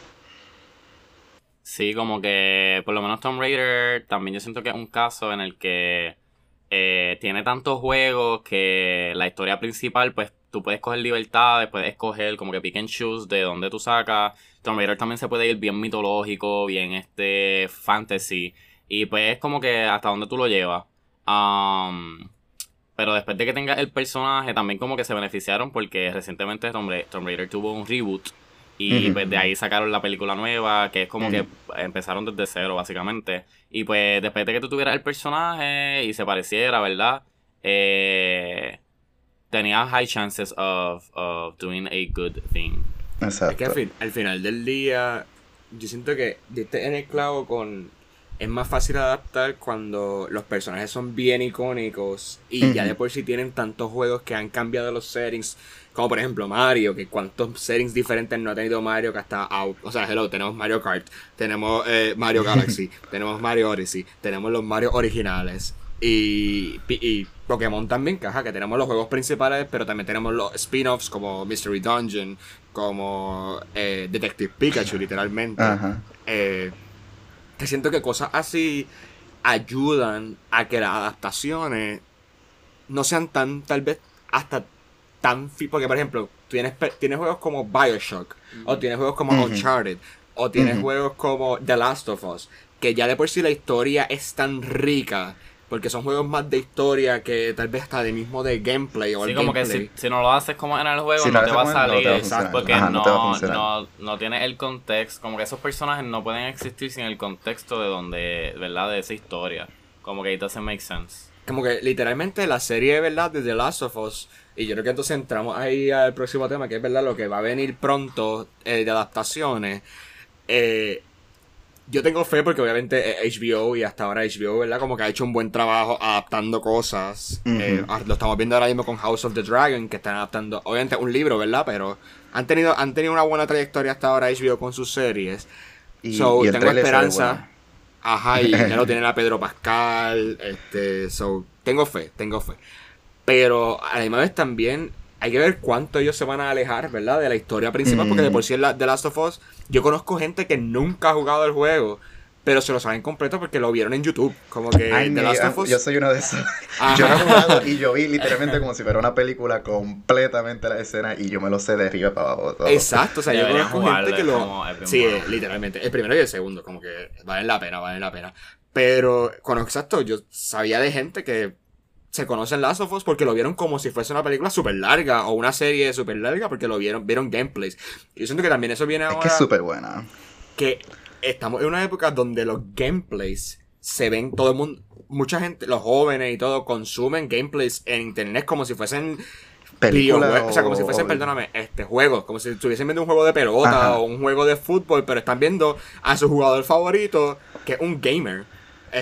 Sí como que por lo menos Tomb Raider también yo siento que es un caso en el que eh, tiene tantos juegos que la historia principal pues tú puedes coger libertades, puedes escoger como que pick and choose de dónde tú sacas. Tomb Raider también se puede ir bien mitológico, bien este fantasy. Y pues es como que hasta dónde tú lo llevas. Um, pero después de que tenga el personaje, también como que se beneficiaron porque recientemente Tomb Raider, tuvo un reboot. Y pues de ahí sacaron la película nueva, que es como que empezaron desde cero, básicamente. Y pues después de que tú tuvieras el personaje y se pareciera, ¿verdad? Eh, tenía high chances of, of doing a good thing. Exacto. Es que al, final del día, yo siento que diste en el clavo con. Es más fácil adaptar cuando los personajes son bien icónicos y ya de por sí tienen tantos juegos que han cambiado los settings. Como por ejemplo Mario, que cuántos settings diferentes no ha tenido Mario que hasta out. O sea, hello, tenemos Mario Kart, tenemos eh, Mario Galaxy, tenemos Mario Odyssey, tenemos los Mario originales. Y, y Pokémon también, que, que tenemos los juegos principales, pero también tenemos los spin-offs como Mystery Dungeon, como eh, Detective Pikachu, literalmente. Eh, que siento que cosas así ayudan a que las adaptaciones no sean tan, tal vez, hasta tan... Porque, por ejemplo, tienes, tienes juegos como Bioshock, o tienes juegos como Uncharted, o tienes juegos como The Last of Us, que ya de por sí la historia es tan rica porque son juegos más de historia que tal vez hasta de mismo de gameplay o sí, como que si, no lo haces como en el juego no, te va a salir. exacto, porque no, no, no, tiene el contexto. Como que esos personajes no pueden existir sin el contexto de donde, ¿verdad? De esa historia. Como que it doesn't make sense. Como que literalmente la serie, ¿verdad? De The Last of Us. Y yo creo que entonces entramos ahí al próximo tema, que es verdad lo que va a venir pronto eh, de adaptaciones. Eh, yo tengo fe porque obviamente HBO y hasta ahora HBO, ¿verdad? Como que ha hecho un buen trabajo adaptando cosas. Eh, ah, lo estamos viendo ahora mismo con House of the Dragon, que están adaptando, obviamente, un libro, ¿verdad? Pero han tenido, han tenido una buena trayectoria hasta ahora HBO con sus series. Y, so, tengo esperanza. Ajá, y ya lo tienen a Pedro Pascal. Este, so, tengo fe, tengo fe. Pero a la misma vez también hay que ver cuánto ellos se van a alejar, ¿verdad? De la historia principal, porque de por sí en la, The Last of Us, yo conozco gente que nunca ha jugado el juego, pero se lo saben completo porque lo vieron en YouTube. Como que The Last of Us. Yo soy uno de esos. Yo he jugado y yo vi literalmente como si fuera una película completamente la escena y yo me lo sé de arriba para abajo. Todo. Exacto, o sea, yo conozco gente que lo. Sí, literalmente. El primero y el segundo, como que valen la pena, valen la pena. Pero, con exacto, yo sabía de gente que se conocen Last of Us porque lo vieron como si fuese una película súper larga o una serie súper larga porque lo vieron, vieron gameplays. Y yo siento que también eso viene ahora. Es que es súper buena. Que estamos en una época donde los gameplays se ven, todo el mundo, mucha gente, los jóvenes y todo, consumen gameplays en internet como si fuesen películas. O sea, como si fuesen, perdóname, este juego. Como si estuviesen viendo un juego de pelota o un juego de fútbol, pero están viendo a su jugador favorito, que es un gamer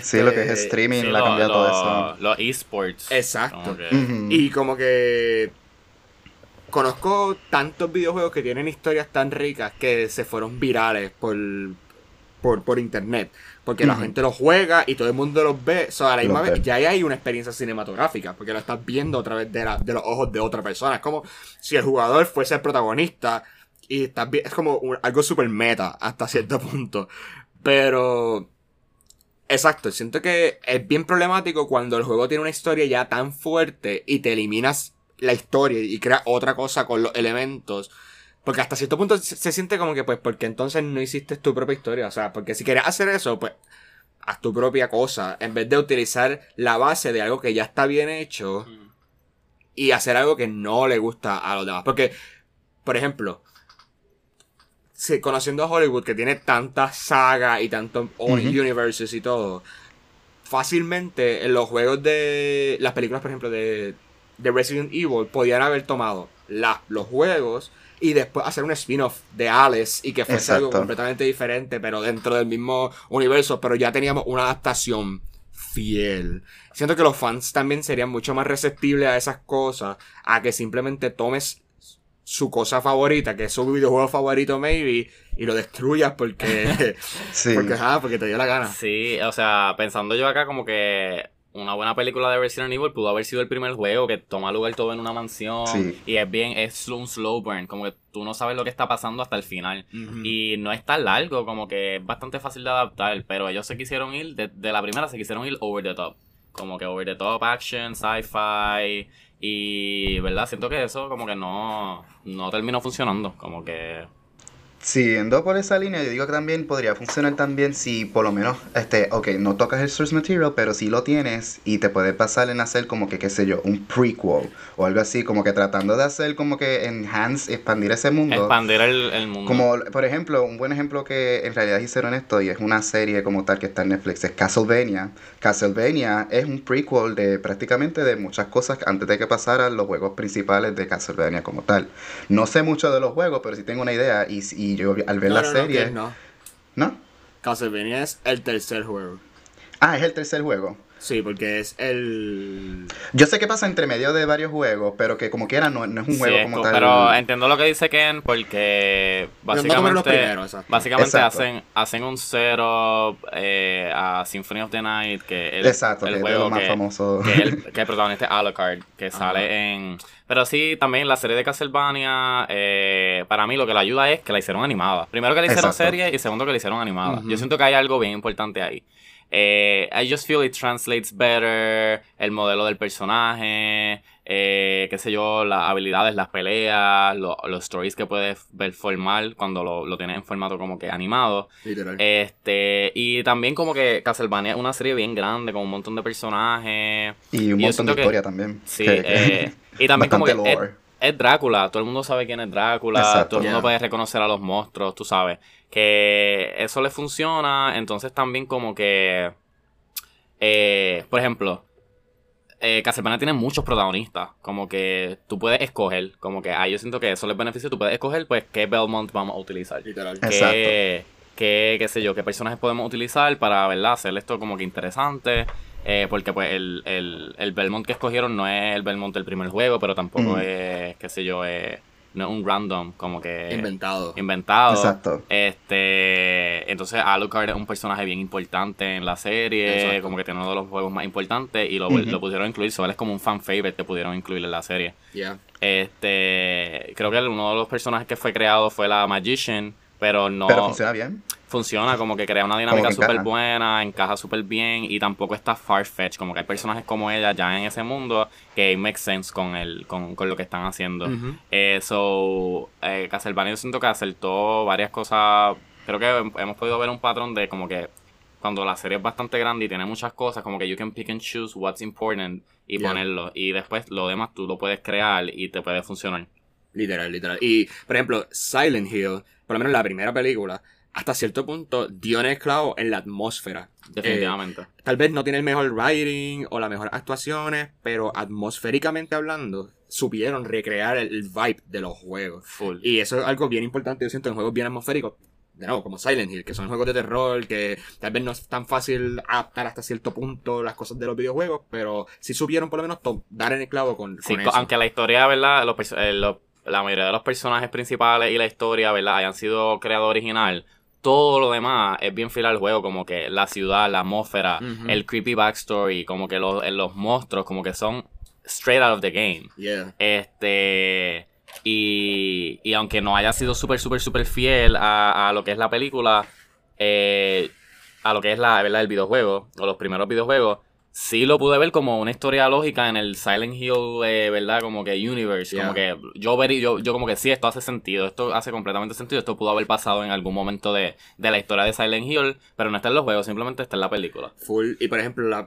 sí, lo que es este, streaming, la ha cambiado todo eso. Los esports. Exacto. Y como que conozco tantos videojuegos que tienen historias tan ricas que se fueron virales por, por, por internet. Porque la gente los juega y todo el mundo los ve. So, a la misma vez ya hay una experiencia cinematográfica. Porque lo estás viendo a través de, de los ojos de otra persona. Es como si el jugador fuese el protagonista. Y estás es como algo super meta hasta cierto punto. Pero Exacto, siento que es bien problemático cuando el juego tiene una historia ya tan fuerte y te eliminas la historia y creas otra cosa con los elementos. Porque hasta cierto punto se, se siente como que, pues, porque entonces no hiciste tu propia historia. O sea, porque si quieres hacer eso, pues, haz tu propia cosa. En vez de utilizar la base de algo que ya está bien hecho y hacer algo que no le gusta a los demás. Porque, por ejemplo, si, conociendo a Hollywood, que tiene tantas sagas y tantos universes y todo, fácilmente en los juegos de. Las películas, por ejemplo, de, de Resident Evil, podían haber tomado la, los juegos y después hacer un spin-off de Alice y que fuese algo completamente diferente, pero dentro del mismo universo, pero ya teníamos una adaptación fiel. Siento que los fans también serían mucho más receptibles a esas cosas, a que simplemente tomes su cosa favorita, que es su videojuego favorito maybe, y lo destruyas porque, Sí. porque, ajá, porque te dio la gana. Sí, o sea, pensando yo acá como que una buena película de Resident Evil pudo haber sido el primer juego que toma lugar todo en una mansión Sí. y es bien, es un slow burn, como que tú no sabes lo que está pasando hasta el final. Y no es tan largo, como que es bastante fácil de adaptar, pero ellos se quisieron ir, de, de la primera se quisieron ir over the top. Como que over the top action, sci-fi. Y, ¿verdad? Siento que eso como que no, no terminó funcionando. Como que... Siguiendo por esa línea, yo digo que también podría funcionar también si por lo menos, este, ok, no tocas el source material, pero si lo tienes y te puede pasar en hacer como que, qué sé yo, un prequel o algo así, como que tratando de hacer como que enhance, expandir ese mundo. Expandir el, el mundo. Como, por ejemplo, un buen ejemplo que en realidad hicieron esto y es una serie como tal que está en Netflix, es Castlevania. Castlevania es un prequel de prácticamente de muchas cosas antes de que pasaran los juegos principales de Castlevania como tal. No sé mucho de los juegos, pero sí tengo una idea y, y yo al ver No, la no, no, serie... no. ¿No? Castlevania es el tercer juego. Ah, es el tercer juego. Sí, porque es el... Yo sé que pasa entre medio de varios juegos, pero que como quiera no, no es un juego es como co- tal. Pero entiendo lo que dice Ken porque comer los básicamente, primeros, exacto. básicamente Exacto. hacen, hacen un setup eh, a Symphony of the Night, que el, Exacto, el que es juego más que, el, que el protagonista es Alucard, que sale en... Pero sí, también la serie de Castlevania, eh, para mí lo que la ayuda es que la hicieron animada. Primero que la hicieron Exacto. serie y segundo que la hicieron animada. Yo siento que hay algo bien importante ahí. Eh, I just feel it translates better, el modelo del personaje, eh, qué sé yo, las habilidades, las peleas, lo- los stories que puedes ver formar cuando lo, lo tienes en formato como que animado. Literal. Este, y también como que Castlevania es una serie bien grande con un montón de personajes. y un montón de que- historia también. Sí, que- que- eh, y también como que es, lore. es Drácula, todo el mundo sabe quién es Drácula, Exacto. todo el mundo Yeah. puede reconocer a los monstruos, tú sabes, que eso le funciona, entonces también como que, eh, por ejemplo, eh, Castlevania tiene muchos protagonistas, como que tú puedes escoger, como que ah, yo siento que eso les beneficia, tú puedes escoger pues qué Belmont vamos a utilizar. Literal. Exacto. qué, qué, qué sé yo, qué personajes podemos utilizar para, ¿verdad? Hacer esto como que interesante. eh, porque pues el, el, el Belmont que escogieron no es el Belmont del primer juego, pero tampoco Mm. es, qué sé yo, es, no es un random, como que Inventado. inventado. Exacto. Este, entonces Alucard es un personaje bien importante en la serie, Exacto. como que tiene uno de los juegos más importantes y lo, Ujú. lo pudieron incluir, solo es como un fan favorite que pudieron incluir en la serie. Yeah. Este, creo que uno de los personajes que fue creado fue la Magician, pero no Pero funciona bien. Funciona, como que crea una dinámica súper buena, encaja súper bien y tampoco está far-fetched, como que hay personajes como ella ya en ese mundo que make sense con el, con, con lo que están haciendo. Eh, so, eh, Castlevania yo siento que acertó varias cosas, creo que hem- hemos podido ver un patrón de como que cuando la serie es bastante grande y tiene muchas cosas, como que you can pick and choose what's important y Yeah. ponerlo. Y después lo demás tú lo puedes crear y te puede funcionar. Literal, literal. Y, por ejemplo, Silent Hill, por lo menos la primera película, hasta cierto punto dio en el clavo en la atmósfera. Definitivamente. Eh, tal vez no tiene el mejor writing o las mejores actuaciones, pero atmosféricamente hablando, supieron recrear el, el vibe de los juegos. Full. Y eso es algo bien importante, yo siento, en juegos bien atmosféricos. De nuevo, como Silent Hill, que son juegos de terror, que tal vez no es tan fácil adaptar hasta cierto punto las cosas de los videojuegos, pero sí supieron por lo menos dar en el clavo con, Sí, con co- eso. aunque la historia, ¿verdad? Los eh, los- la mayoría de los personajes principales y la historia, ¿verdad? Hayan sido creado original. Todo lo demás es bien fiel al juego, como que la ciudad, la atmósfera, el creepy backstory, como que los, eh, los monstruos, como que son straight out of the game. Yeah. Este. Y, y aunque no haya sido súper, súper, súper fiel a, a lo que es la película, eh, a lo que es la verdad el videojuego o los primeros videojuegos sí lo pude ver como una historia lógica en el Silent Hill, eh, ¿verdad? Como que universe, como que yo ver yo, yo como que sí, esto hace sentido, esto hace completamente sentido, esto pudo haber pasado en algún momento de, de la historia de Silent Hill, pero no está en los juegos, simplemente está en la película. Full, y por ejemplo,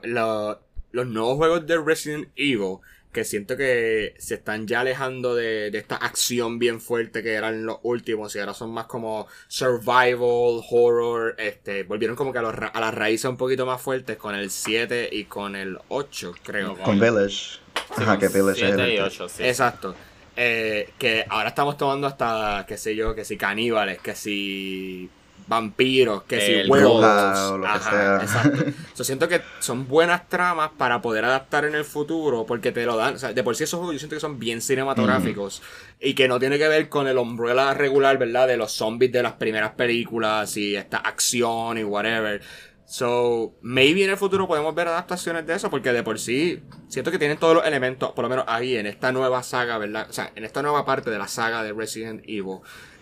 los nuevos juegos de Resident Evil que siento que se están ya alejando de, esta acción bien fuerte que eran los últimos y ahora son más como survival, horror, este, volvieron como que a, las raíces un poquito más fuertes con el 7 y con el 8, creo. Con Village. Ajá, que Village 7 y 8, sí. Exacto. Eh, que ahora estamos tomando hasta, qué sé yo, que si caníbales, que si vampiros, que si huevos. O lo que sea. Exacto. yo siento que son buenas tramas para poder adaptar en el futuro porque te lo dan. O sea, de por sí esos juegos yo siento que son bien cinematográficos y que no tiene que ver con el umbrella regular, ¿verdad? De los zombies de las primeras películas y esta acción y whatever. So, maybe en el futuro podemos ver adaptaciones de eso, porque de por sí siento que tienen todos los elementos, por lo menos ahí en esta nueva saga, ¿verdad? O sea, en esta nueva parte de la saga de Resident Evil.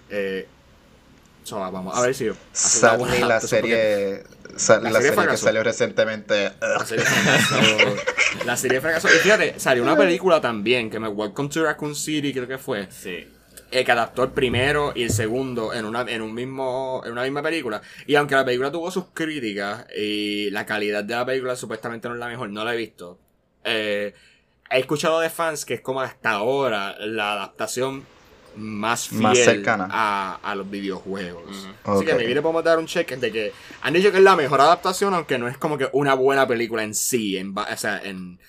Eh, vamos a ver si. Sally, la serie. la, serie, que salió recientemente. La serie fracasó. la serie fracasó. Y fíjate, salió una película también, que me Welcome to Raccoon City, creo que fue. Sí. El que adaptó el primero y el segundo en una, en un mismo, en una misma película. Y aunque la película tuvo sus críticas y la calidad de la película supuestamente no es la mejor, no la he visto. Eh, he escuchado de fans que es como hasta ahora la adaptación más fiel cercana a, los videojuegos. Así que me viene podemos dar un check de que han dicho que es la mejor adaptación, aunque no es como que una buena película en sí. En, o sea, en,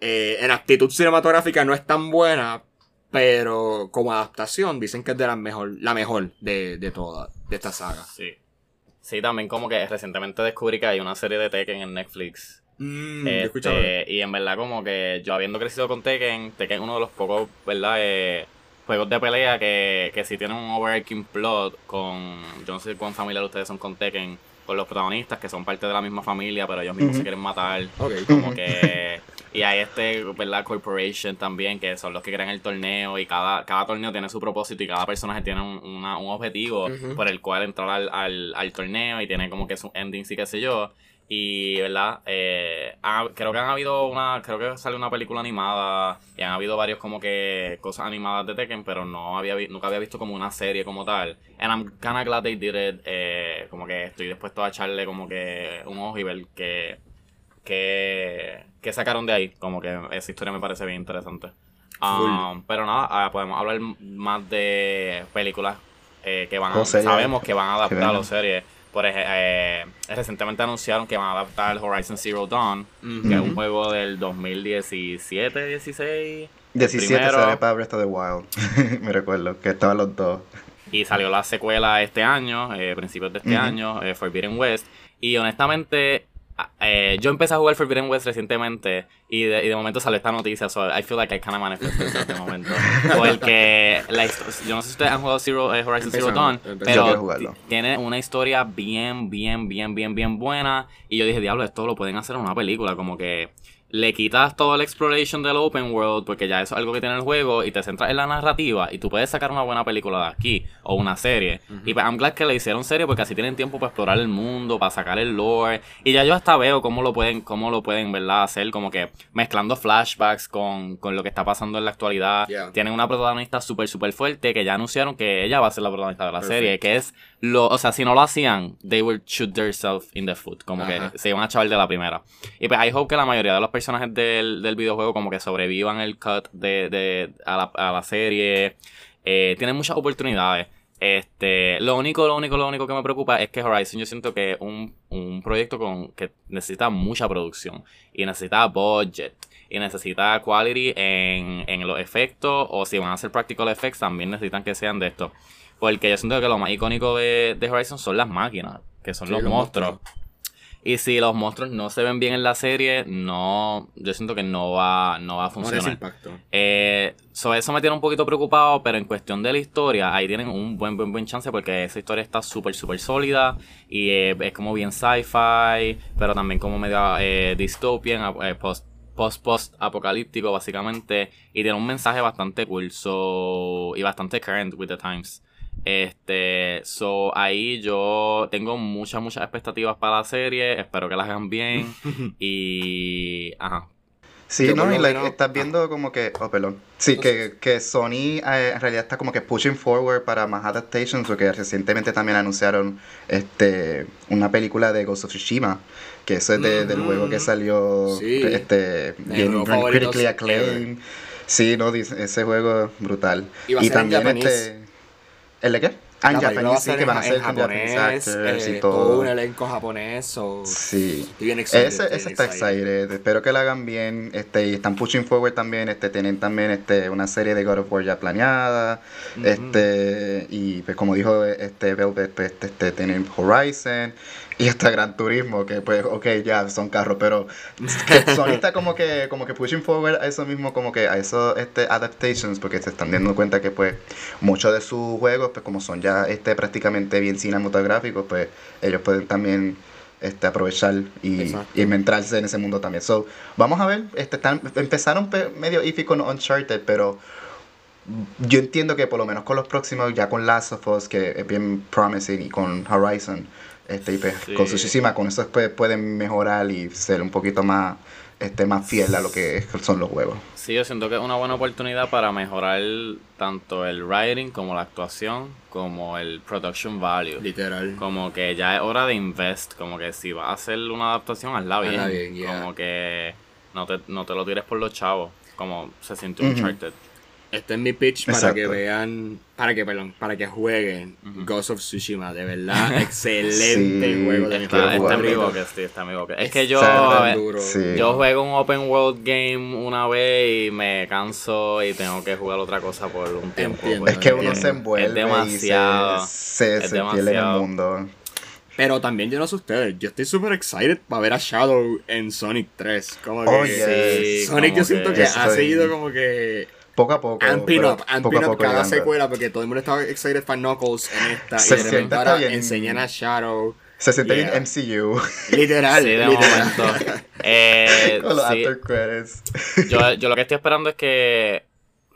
eh, en actitud cinematográfica no es tan buena, pero como adaptación dicen que es de la mejor, la mejor de, de toda, de esta saga. Sí. Sí, también como que recientemente descubrí que hay una serie de Tekken en Netflix. Mm, este, y en verdad como que yo habiendo crecido con Tekken, Tekken es uno de los pocos, ¿verdad? Eh, juegos de pelea que, que sí tienen un overarching plot con, yo no sé cuán familiar ustedes son con Tekken, con los protagonistas que son parte de la misma familia, pero ellos mismos se quieren matar. Como que... Y hay este, ¿verdad? Corporation también, que son los que crean el torneo y cada, cada torneo tiene su propósito y cada personaje tiene un, una, un objetivo por el cual entrar al, al, al, torneo y tiene como que su ending y qué sé yo. Y, ¿verdad? Eh, creo que han habido una. Creo que sale una película animada. Y han habido varios como que cosas animadas de Tekken, pero no había nunca había visto como una serie como tal. And I'm kinda glad they did it. Eh, como que estoy dispuesto a echarle como que un ojo y ver que. que. que sacaron de ahí. Como que esa historia me parece bien interesante. Um, pero nada, ah, podemos hablar más de películas eh, que van a, sabemos que van a adaptar las series. Por ejemplo, eh, recientemente anunciaron que van a adaptar Horizon Zero Dawn, que es un juego del 2017, 16. 17 salió para Breath of the Wild. Me recuerdo que estaban los dos. Y salió la secuela este año, eh, principios de este año, eh, Forbidden West. Y honestamente, eh, yo empecé a jugar Forbidden West recientemente y de, y de momento salió esta noticia, so I feel like I kind of manifested en este momento. Porque la yo no sé si ustedes han jugado Zero, eh, Horizon Zero Dawn, pero tiene una historia bien, bien, bien, bien, bien buena. Y yo dije, diablo, esto lo pueden hacer en una película, como que le quitas todo el exploration del open world porque ya eso es algo que tiene el juego y te centras en la narrativa y tú puedes sacar una buena película de aquí o una serie. Y pues I'm glad que le hicieron serie porque así tienen tiempo para explorar el mundo, para sacar el lore y ya yo hasta veo cómo lo pueden cómo lo pueden, ¿verdad? hacer como que mezclando flashbacks con, con lo que está pasando en la actualidad. Tienen una protagonista súper súper fuerte que ya anunciaron que ella va a ser la protagonista de la serie, que es lo, o sea, si no lo hacían, they would shoot themselves in the foot, como que se iban a chaval de la primera. Y pues I hope que la mayoría de los personajes del, del videojuego como que sobrevivan el cut de, de a, la, a la serie. Eh, tienen muchas oportunidades. Este, lo único, lo único, lo único que me preocupa es que Horizon yo siento que es un, un proyecto con, que necesita mucha producción y necesita budget y necesita quality en, en los efectos o si van a hacer practical effects también necesitan que sean de esto. Porque yo siento que lo más icónico de, de Horizon son las máquinas, que son los, monstruos. Y si los monstruos no se ven bien en la serie, no, yo siento que no va, no va a funcionar. No impacto. Eh, eso me tiene un poquito preocupado, pero en cuestión de la historia, ahí tienen un buen, buen, buen chance porque esa historia está súper, súper sólida y eh, es como bien sci-fi, pero también como medio eh, dystopian, eh, post, post, post apocalíptico básicamente, y tiene un mensaje bastante cool y bastante current with the times. Este, so ahí yo tengo muchas, muchas expectativas para la serie. Espero que las hagan bien. y. Ajá. Sí, Yo no, y like, menos- estás viendo como que, oh, perdón. Sí, que, que Sony eh, en realidad está como que pushing forward para más adaptations, porque recientemente también anunciaron este una película de Ghost of Tsushima, que eso es de- del juego que salió Sí. este bien critically acclaimed. Sí, no, ese juego es brutal. Y va a ser en japonés. este ¿El de qué? Ah, en japonés, sí, que van a ser en japonés, y eh, todo. todo un elenco japonés, so Sí. estoy bien excited. Ese, bien ese está excited. Espero que lo hagan bien. Este, y están pushing forward también. Este, tienen también este, una serie de God of War ya planeada. Este, y pues como dijo este Velvet, pues este, este, tienen Horizon. Y hasta Gran Turismo, que pues, ok, ya son carros, pero que Sony está como que, como que pushing forward a eso mismo, como que a esos este, adaptations, porque se están dando cuenta que pues muchos de sus juegos, pues como son ya este prácticamente bien cinematográficos, pues ellos pueden también este, aprovechar y, y entrarse en ese mundo también. So, vamos a ver, este, están, empezaron pe- medio iffy con Uncharted, pero yo entiendo que por lo menos con los próximos, ya con Last of Us, que es bien promising, y con Horizon, este, y pues, Sí. con Tsushima, con eso pues, pueden mejorar y ser un poquito más, este, más fiel a lo que son los juegos. Sí, yo siento que es una buena oportunidad para mejorar tanto el writing como la actuación, como el production value. Literal. Como que ya es hora de invest, como que si vas a hacer una adaptación, hazla bien. Hazla bien, yeah. Como que no te, no te lo tires por los chavos, como se siente Ujú. Uncharted. Este es mi pitch para Exacto. que vean, para que, perdón, para que jueguen. Ghost of Tsushima. De verdad, excelente Sí, juego de mi Está, está mi boca, sí, está en mi boca. Es que yo. Sí. yo juego un open world game una vez y me canso y tengo que jugar otra cosa por un tiempo. Entiendo. pues. Es que uno Es se envuelve demasiado, y se, se, es se pierde en el mundo. Pero también yo no sé ustedes, yo estoy súper excited para ver a Shadow en Sonic 3. Como que Oh, yes. Sí, Sonic como yo siento que, ha Estoy- seguido como que Poco a poco. amping pero up, amping poco a up poco cada llegando. secuela porque todo el mundo estaba excited para Knuckles en esta Se y de repente ahora bien- enseñan a Shadow. Se siente Yeah. bien MCU Literal, Sí, de literal. momento. Eh, con los sí, after credits. yo, yo lo que estoy esperando es que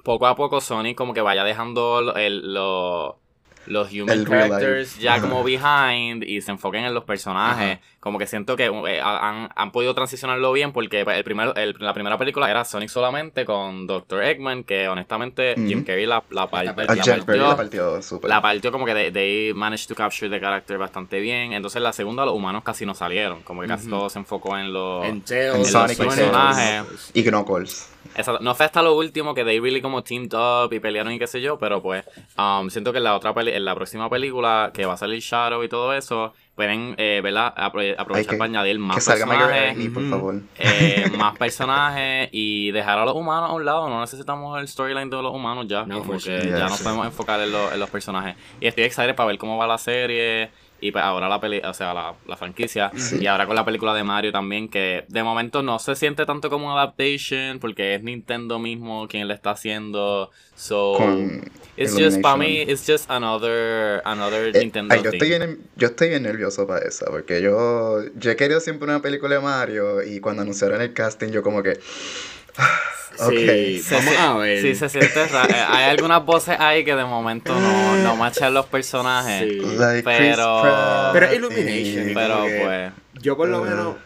poco a poco Sonic como que vaya dejando el- lo- los human characters ya Ajá. como behind y se enfoquen en los personajes. Como que siento que eh, han, han podido transicionarlo bien porque el primer, el- la primera película era Sonic solamente con Dr. Eggman, que honestamente. Jim Carrey la, la, par- La partió. la partió súper. La partió como que they, they managed to capture the character bastante bien. Entonces la segunda los humanos casi no salieron. Como que casi todo se enfocó en los... En En los Sonic personajes. Y Knuckles. Exacto. No fue hasta lo último que they really como teamed up y pelearon y qué sé yo, pero pues um, siento que en la otra peli en la próxima película que va a salir Shadow y todo eso, pueden, eh, aprovechar que- para añadir más Que salga personajes, por Ujú. favor. eh, más personajes y dejar a los humanos a un lado. No necesitamos el storyline de los humanos ya. No, como for que sure. ya Yeah, nos podemos enfocar en, los- en los personajes. Y estoy excited para ver cómo va la serie. Y pues ahora la peli, o sea, la, la franquicia. Y ahora con la película de Mario también, que de momento no se siente tanto como un adaptation, porque es Nintendo mismo quien le está haciendo. So Con it's just para mí, it's just another another Eh, Nintendo ay, yo, estoy bien, yo estoy bien nervioso para eso, porque yo, yo he querido siempre una película de Mario y cuando anunciaron el casting yo como que... ok. Sí, Se- vamos se- a ver. Sí, se siente raro. Eh, Hay algunas voces ahí que de momento no, no machan los personajes. Sí. Like Pero- Pratt Pero Illumination, Pero pues. Yo por lo Uh. menos,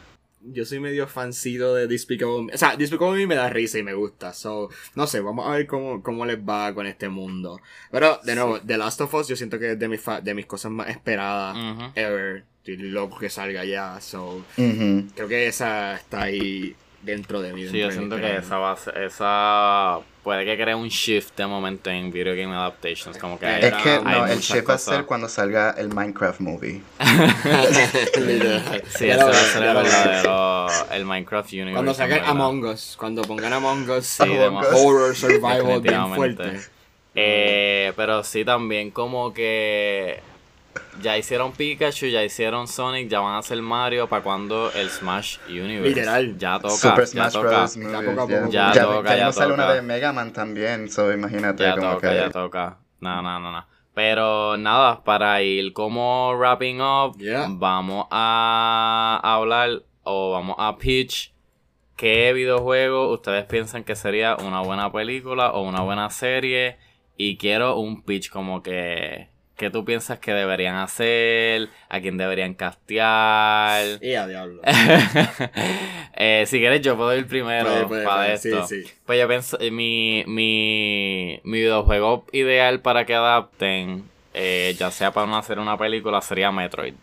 yo soy medio fancido de Despicable Me. O sea, Despicable Me me da risa y me gusta. So, no sé, vamos a ver cómo, cómo les va con este mundo. Pero, de nuevo, The Last of Us yo siento que es de mis, fa- de mis cosas más esperadas Ujú. ever. Estoy loco que salga ya. So, Ujú. creo que esa está ahí dentro de mí. Sí, yo siento que esa va a ser- esa puede que cree un shift de momento en video game adaptations, como que Es que hay no, el shift va a cosas. ser cuando salga el Minecraft movie. Sí, ese va a ser el verdadero el Minecraft Universe. Cuando verdad. Among Us, cuando pongan Among Us, Sí, Among Us. horror survival bien fuerte. Eh, pero sí también como que ya hicieron Pikachu, ya hicieron Sonic, ya van a hacer Mario para cuando el Smash Universe. Literal. Ya toca, Super ya Smash toca. Bros. Ya poco a ya. poco. Ya Ya, toca, ya ya no sale una toca. de Mega Man también, so imagínate Ya como toca, que... ya toca. No, no, no, no. Pero nada, para ir como wrapping up, Yeah. vamos a hablar o vamos a pitch qué videojuego ustedes piensan que sería una buena película o una buena serie. Y quiero un pitch como que ¿qué tú piensas que deberían hacer? ¿A quién deberían castear? Y a diablo. Eh, si quieres, yo puedo ir primero Puede, puede, para puede, esto. sí, sí. Pues yo pienso, eh, mi, mi, mi videojuego ideal para que adapten, eh, ya sea para hacer una película, sería Metroid.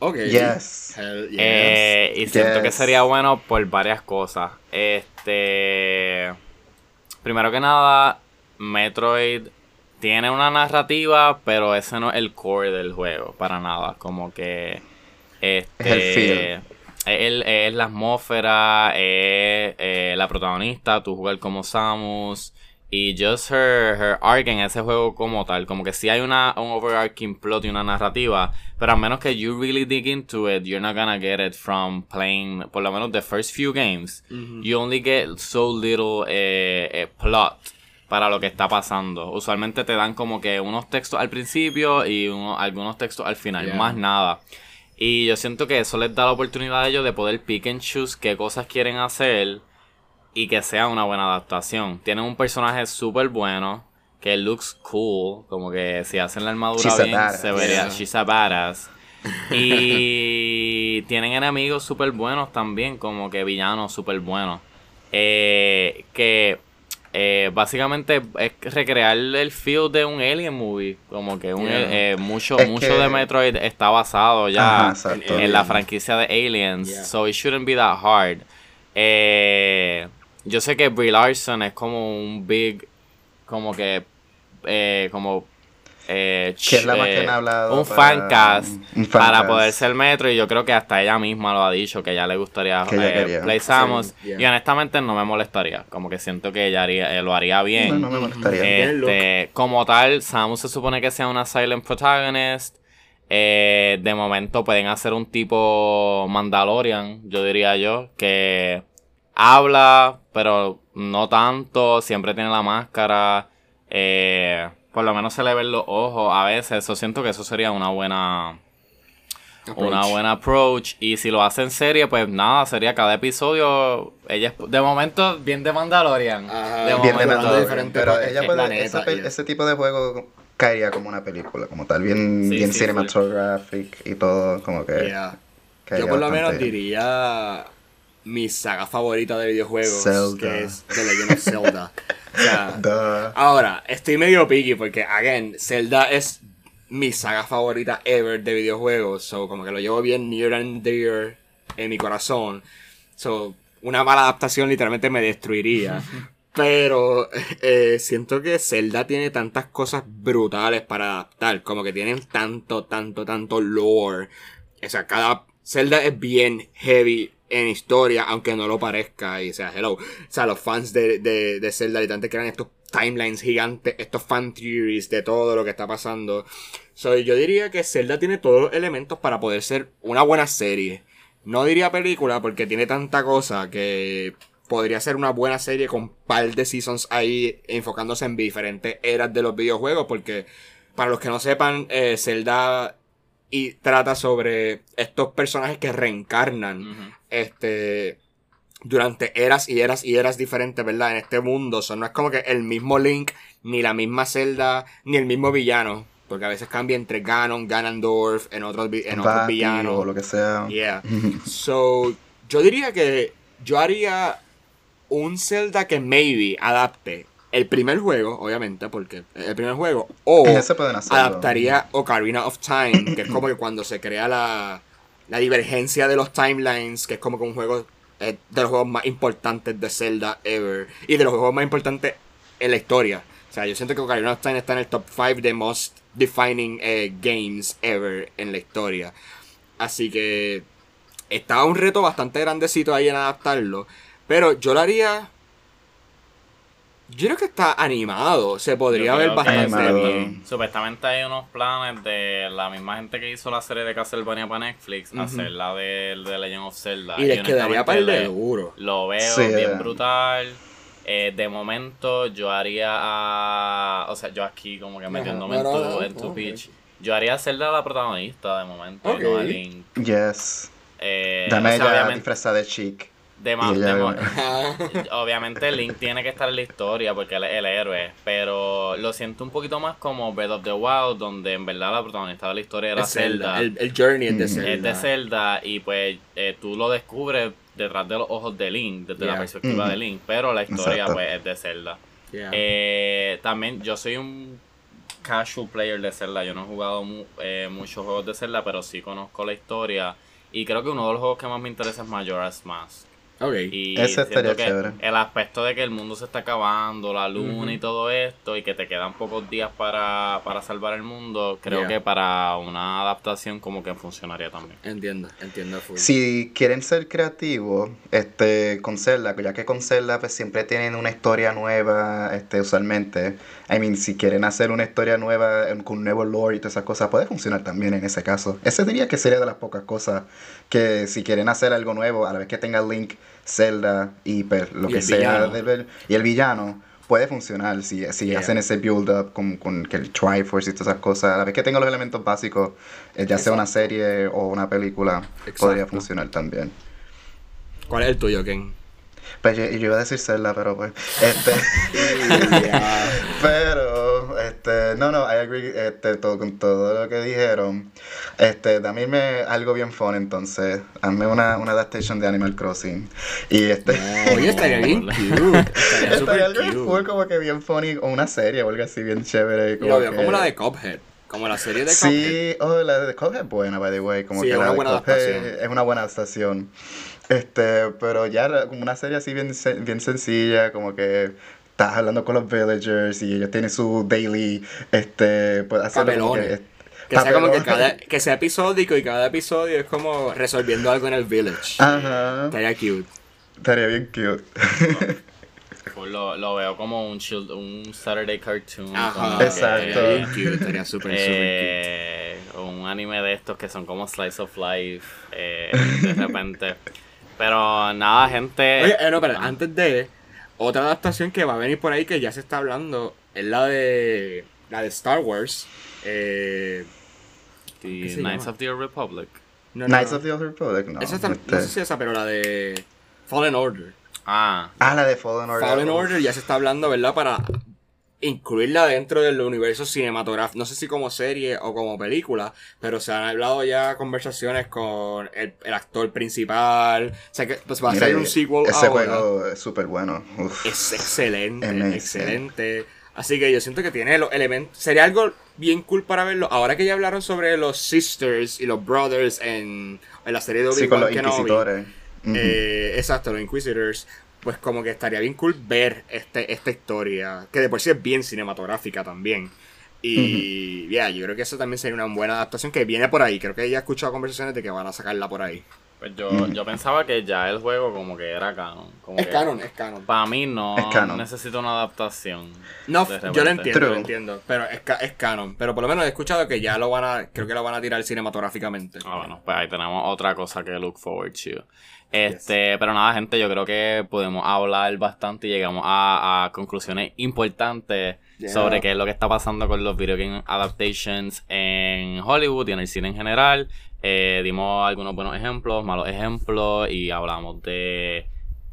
Ok. Yes. Hell yes. Eh, y siento que sería bueno por varias cosas. Este. Primero que nada, Metroid tiene una narrativa, pero ese no es el core del juego, para nada. Como que. Este. Es el feel. Es, el- es la atmósfera, es eh, la protagonista, tú jugar como Samus. Y just her, her arc en ese juego como tal. Como que sí hay una, un overarching plot y una narrativa. Pero a menos que you really dig into it, you're not gonna get it from playing, por lo menos the first few games. You only get so little eh, eh, plot para lo que está pasando. Usualmente te dan como que unos textos al principio y uno- algunos textos al final, Yeah. más nada. Y yo siento que eso les da la oportunidad a ellos de poder pick and choose qué cosas quieren hacer y que sea una buena adaptación. Tienen un personaje súper bueno, que looks cool, como que si hacen la armadura She's bien, badass. se vería, Yeah. she's a badass. Y tienen enemigos súper buenos también, como que villanos súper buenos. Eh, que eh, básicamente es recrear el feel de un Alien movie. Como que un, Yeah. eh, mucho, Es mucho que- de Metroid está basado ya Ajá, exacto. en la franquicia de Aliens. Yeah. So it shouldn't be that hard. Eh, yo sé que Brie Larson es como un big, como que, eh, como, eh, Que es la ch- más que eh, han hablado un para- fancast un para poder ser Metro y yo creo que hasta ella misma lo ha dicho que ya le gustaría Que ella eh, play Samus Sí, yeah. y honestamente no me molestaría como que siento que ella haría, eh, lo haría bien No, no me molestaría. Bien este, como tal, Samus se supone que sea una silent protagonist. Eh, de momento pueden hacer un tipo Mandalorian, yo diría yo, que habla, pero no tanto, siempre tiene la máscara. Eh, por lo menos se le ven los ojos a veces. Eso siento que eso sería una buena una Approach. buena approach. Y si lo hace en serie, pues nada, sería cada episodio. Ella es- de momento, bien de Mandalorian. Ajá, de Bien de momento. Mandalorian. diferente pero ella puede, planeta, ese, tipo de juego caería como una película, como tal, bien, Sí, bien sí, cinematographic y todo, como que Yeah. Yo por lo menos bien. diría mi saga favorita de videojuegos, Zelda. que es The Legend of Zelda. o sea, ahora, estoy medio picky porque, again, Zelda es mi saga favorita ever de videojuegos, so como que lo llevo bien near and dear en mi corazón. So, una mala adaptación literalmente me destruiría. Pero eh, siento que Zelda tiene tantas cosas brutales para adaptar. Como que tienen tanto, tanto, tanto lore. O sea, cada Zelda es bien heavy en historia, aunque no lo parezca. Y sea, hello. O sea, los fans de, de, de Zelda literalmente crean estos timelines gigantes, estos fan theories de todo lo que está pasando. So, yo diría que Zelda tiene todos los elementos para poder ser una buena serie. No diría película porque tiene tanta cosa que podría ser una buena serie con par de seasons ahí enfocándose en diferentes eras de los videojuegos porque para los que no sepan eh, Zelda y trata sobre estos personajes que reencarnan este durante eras y eras y eras diferentes, ¿verdad? En este mundo. O sea, no es como que el mismo Link, ni la misma Zelda, ni el mismo villano. Porque a veces cambia entre Ganon, Ganondorf, en otros, en otros villanos. o lo que sea. Yeah. So, yo diría que yo haría un Zelda que maybe adapte el primer juego, obviamente, porque el primer juego, o adaptaría Ocarina of Time, que es como que cuando se crea la, la divergencia de los timelines, que es como que un juego eh, de los juegos más importantes de Zelda ever, y de los juegos más importantes en la historia. O sea, yo siento que Ocarina of Time está en el top 5 de most defining eh, games ever en la historia. Así que estaba un reto bastante grandecito ahí en adaptarlo. Pero yo lo haría. Yo creo que está animado. Se podría ver bastante Animado. bien. Supuestamente hay unos planes de la misma gente que hizo la serie de Castlevania para Netflix, hacer la de, de Legend of Zelda. Y les quedaría para el de duro. Lo veo Sí, bien eh. brutal. Eh, de momento yo haría a... O sea, yo aquí como que metiéndome no, no, en no, tu, en tu pitch. Yo haría a Zelda la protagonista de momento, Ok. no a Link. Yes. Eh, Dame o sea, ella obviamente- de chic. De más, Y ella- de más- obviamente Link tiene que estar en la historia porque él es el héroe, pero lo siento un poquito más como Breath of the Wild, donde en verdad la protagonista de la historia era Es Zelda. Zelda. El, el journey es de. Zelda. Es de Zelda y pues eh, tú lo descubres detrás de los ojos de Link, desde Yeah. la perspectiva de Link, pero la historia Exacto. pues es de Zelda. Yeah. Eh, también yo soy un casual player de Zelda, yo no he jugado mu- eh, muchos juegos de Zelda, pero sí conozco la historia y creo que uno de los juegos que más me interesa es Majora's Mask. Ok. Y Ese estaría que chévere. el aspecto de que el mundo se está acabando, la luna Ujú. y todo esto, y que te quedan pocos días para, para salvar el mundo, creo Yeah. que para una adaptación como que funcionaría también. Entiendo, entiendo full. Si quieren ser creativos, este, con Zelda, ya que con Zelda pues siempre tienen una historia nueva, este, usualmente. I mean, si quieren hacer una historia nueva con un nuevo lore y todas esas cosas, puede funcionar también en ese caso. Ese diría que sería de las pocas cosas que si quieren hacer algo nuevo, a la vez que tenga Link, Zelda y pues, lo Y que sea del- y el villano. Puede funcionar si, si Yeah. hacen ese build up con, con que el Triforce y todas esas cosas. A la vez que tenga los elementos básicos, eh, ya sea una serie o una película, podría funcionar también. ¿Cuál es el tuyo, Ken? Pues yo, yo iba a decir Zelda, pero pues. Este. pero, este. No, no, I agree este, todo, con todo lo que dijeron. Este, también me algo bien fun, entonces. Hazme una, una adaptation de Animal Crossing. Y este. Oye, estaría bien cute. Estaría Estaría algo cute. cool, como que bien funny, o una serie o algo así bien chévere. Como, veo que- como la de Cuphead. Como la serie de Cuphead. Sí, oh, la de Cuphead es buena, by the way. Como Sí, que es la una de buena adaptación. Es una buena adaptación. Este, pero ya la- como una serie así bien, bien sencilla, como que estás hablando con los villagers y ellos tienen su daily, este, pues hacerlo como Papelones. que... Sea como que cada, que sea episódico y cada episodio es como resolviendo algo en el village. Ajá, Estaría cute. estaría bien cute. Pues lo, lo veo como un, child- un Saturday cartoon. Ajá. Exacto. Estaría bien cute. Estaría súper, súper eh, un anime de estos que son como Slice of Life eh, de repente. Pero nada, gente. cute. Oye, eh, no, pero antes de otra adaptación que va a venir por ahí que ya se está hablando es la de la de Star Wars. Eh, The ¿qué se Knights of the Old Republic. no, no, Knights no. of the Old Republic, no. Esa está- este- no sé si esa, pero la de Fallen Order. Ah, Ah, la de Fallen Order. Fallen. Order ya se está hablando, ¿verdad? Para incluirla dentro del universo cinematográfico. No sé si como serie o como película, pero se han hablado ya conversaciones con el, el actor principal. O sea que pues va a ser un sequel Ese ahora. juego es súper bueno. Uf. Es excelente, Amazing. excelente. Así que yo siento que tiene los elementos. Sería algo bien cool para verlo. Ahora que ya hablaron sobre los sisters y los brothers en, en la serie de Sí, con Obi-Wan los Kenobi. inquisitores. Eh, exacto, los Inquisitors. Pues como que estaría bien cool ver este, esta historia. Que de por sí es bien cinematográfica también. Y ya, yo creo que eso también sería una buena adaptación que viene por ahí. Creo que ya he escuchado conversaciones de que van a sacarla por ahí. pues yo, yo pensaba que ya el juego como que era canon. Como Es que canon, es canon. Para mí no Es canon. necesita una adaptación. No, yo lo entiendo, lo True. entiendo. Pero es, es canon. Pero por lo menos he escuchado que ya lo van a. Creo que lo van a tirar cinematográficamente. Ah, bueno, pues ahí tenemos otra cosa que look forward to. Este, pero nada, gente, yo creo que podemos hablar bastante y llegamos a, a conclusiones importantes Yeah. sobre qué es lo que está pasando con los video game adaptations en Hollywood y en el cine en general. Eh, dimos algunos buenos ejemplos, malos ejemplos y hablamos de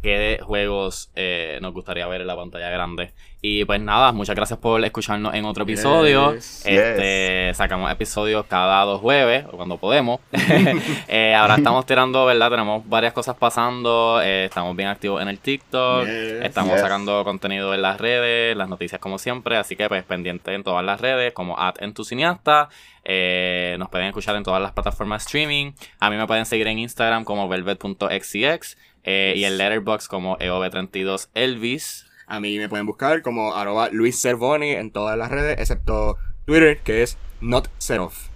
qué juegos eh, nos gustaría ver en la pantalla grande. Y pues nada, muchas gracias por escucharnos en otro episodio. Yes. Este, sacamos episodios cada dos jueves, o cuando podemos. Eh, ahora estamos tirando, ¿verdad? Tenemos varias cosas pasando. eh, estamos bien activos en el TikTok. Yes. Estamos sacando contenido en las redes, las noticias como siempre. Así que pues pendiente en todas las redes, como at en tu cineasta. Nos pueden escuchar en todas las plataformas streaming. A mí me pueden seguir en Instagram como velvet.xcx. eh, Y en Letterboxd como EOB32Elvis. A mí me pueden buscar como arroba Luis Cervoni en todas las redes, excepto Twitter, que es not Seroff.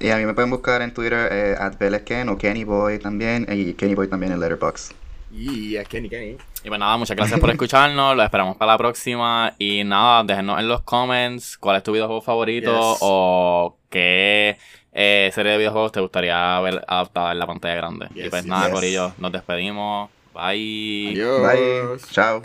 Y a mí me pueden buscar en Twitter eh, at Belesken o Kenny Boy también. Y Kenny Boy también en Letterboxd. Y es Kenny Kenny. Y pues nada, muchas gracias por escucharnos. Lo esperamos para la próxima. Y nada, déjenos en los comments cuál es tu videojuego favorito Yes. o qué eh, serie de videojuegos te gustaría ver adaptada en la pantalla grande. y pues yes, nada, yes. Corillo, nos despedimos. Bye. Adiós. Bye. Chao.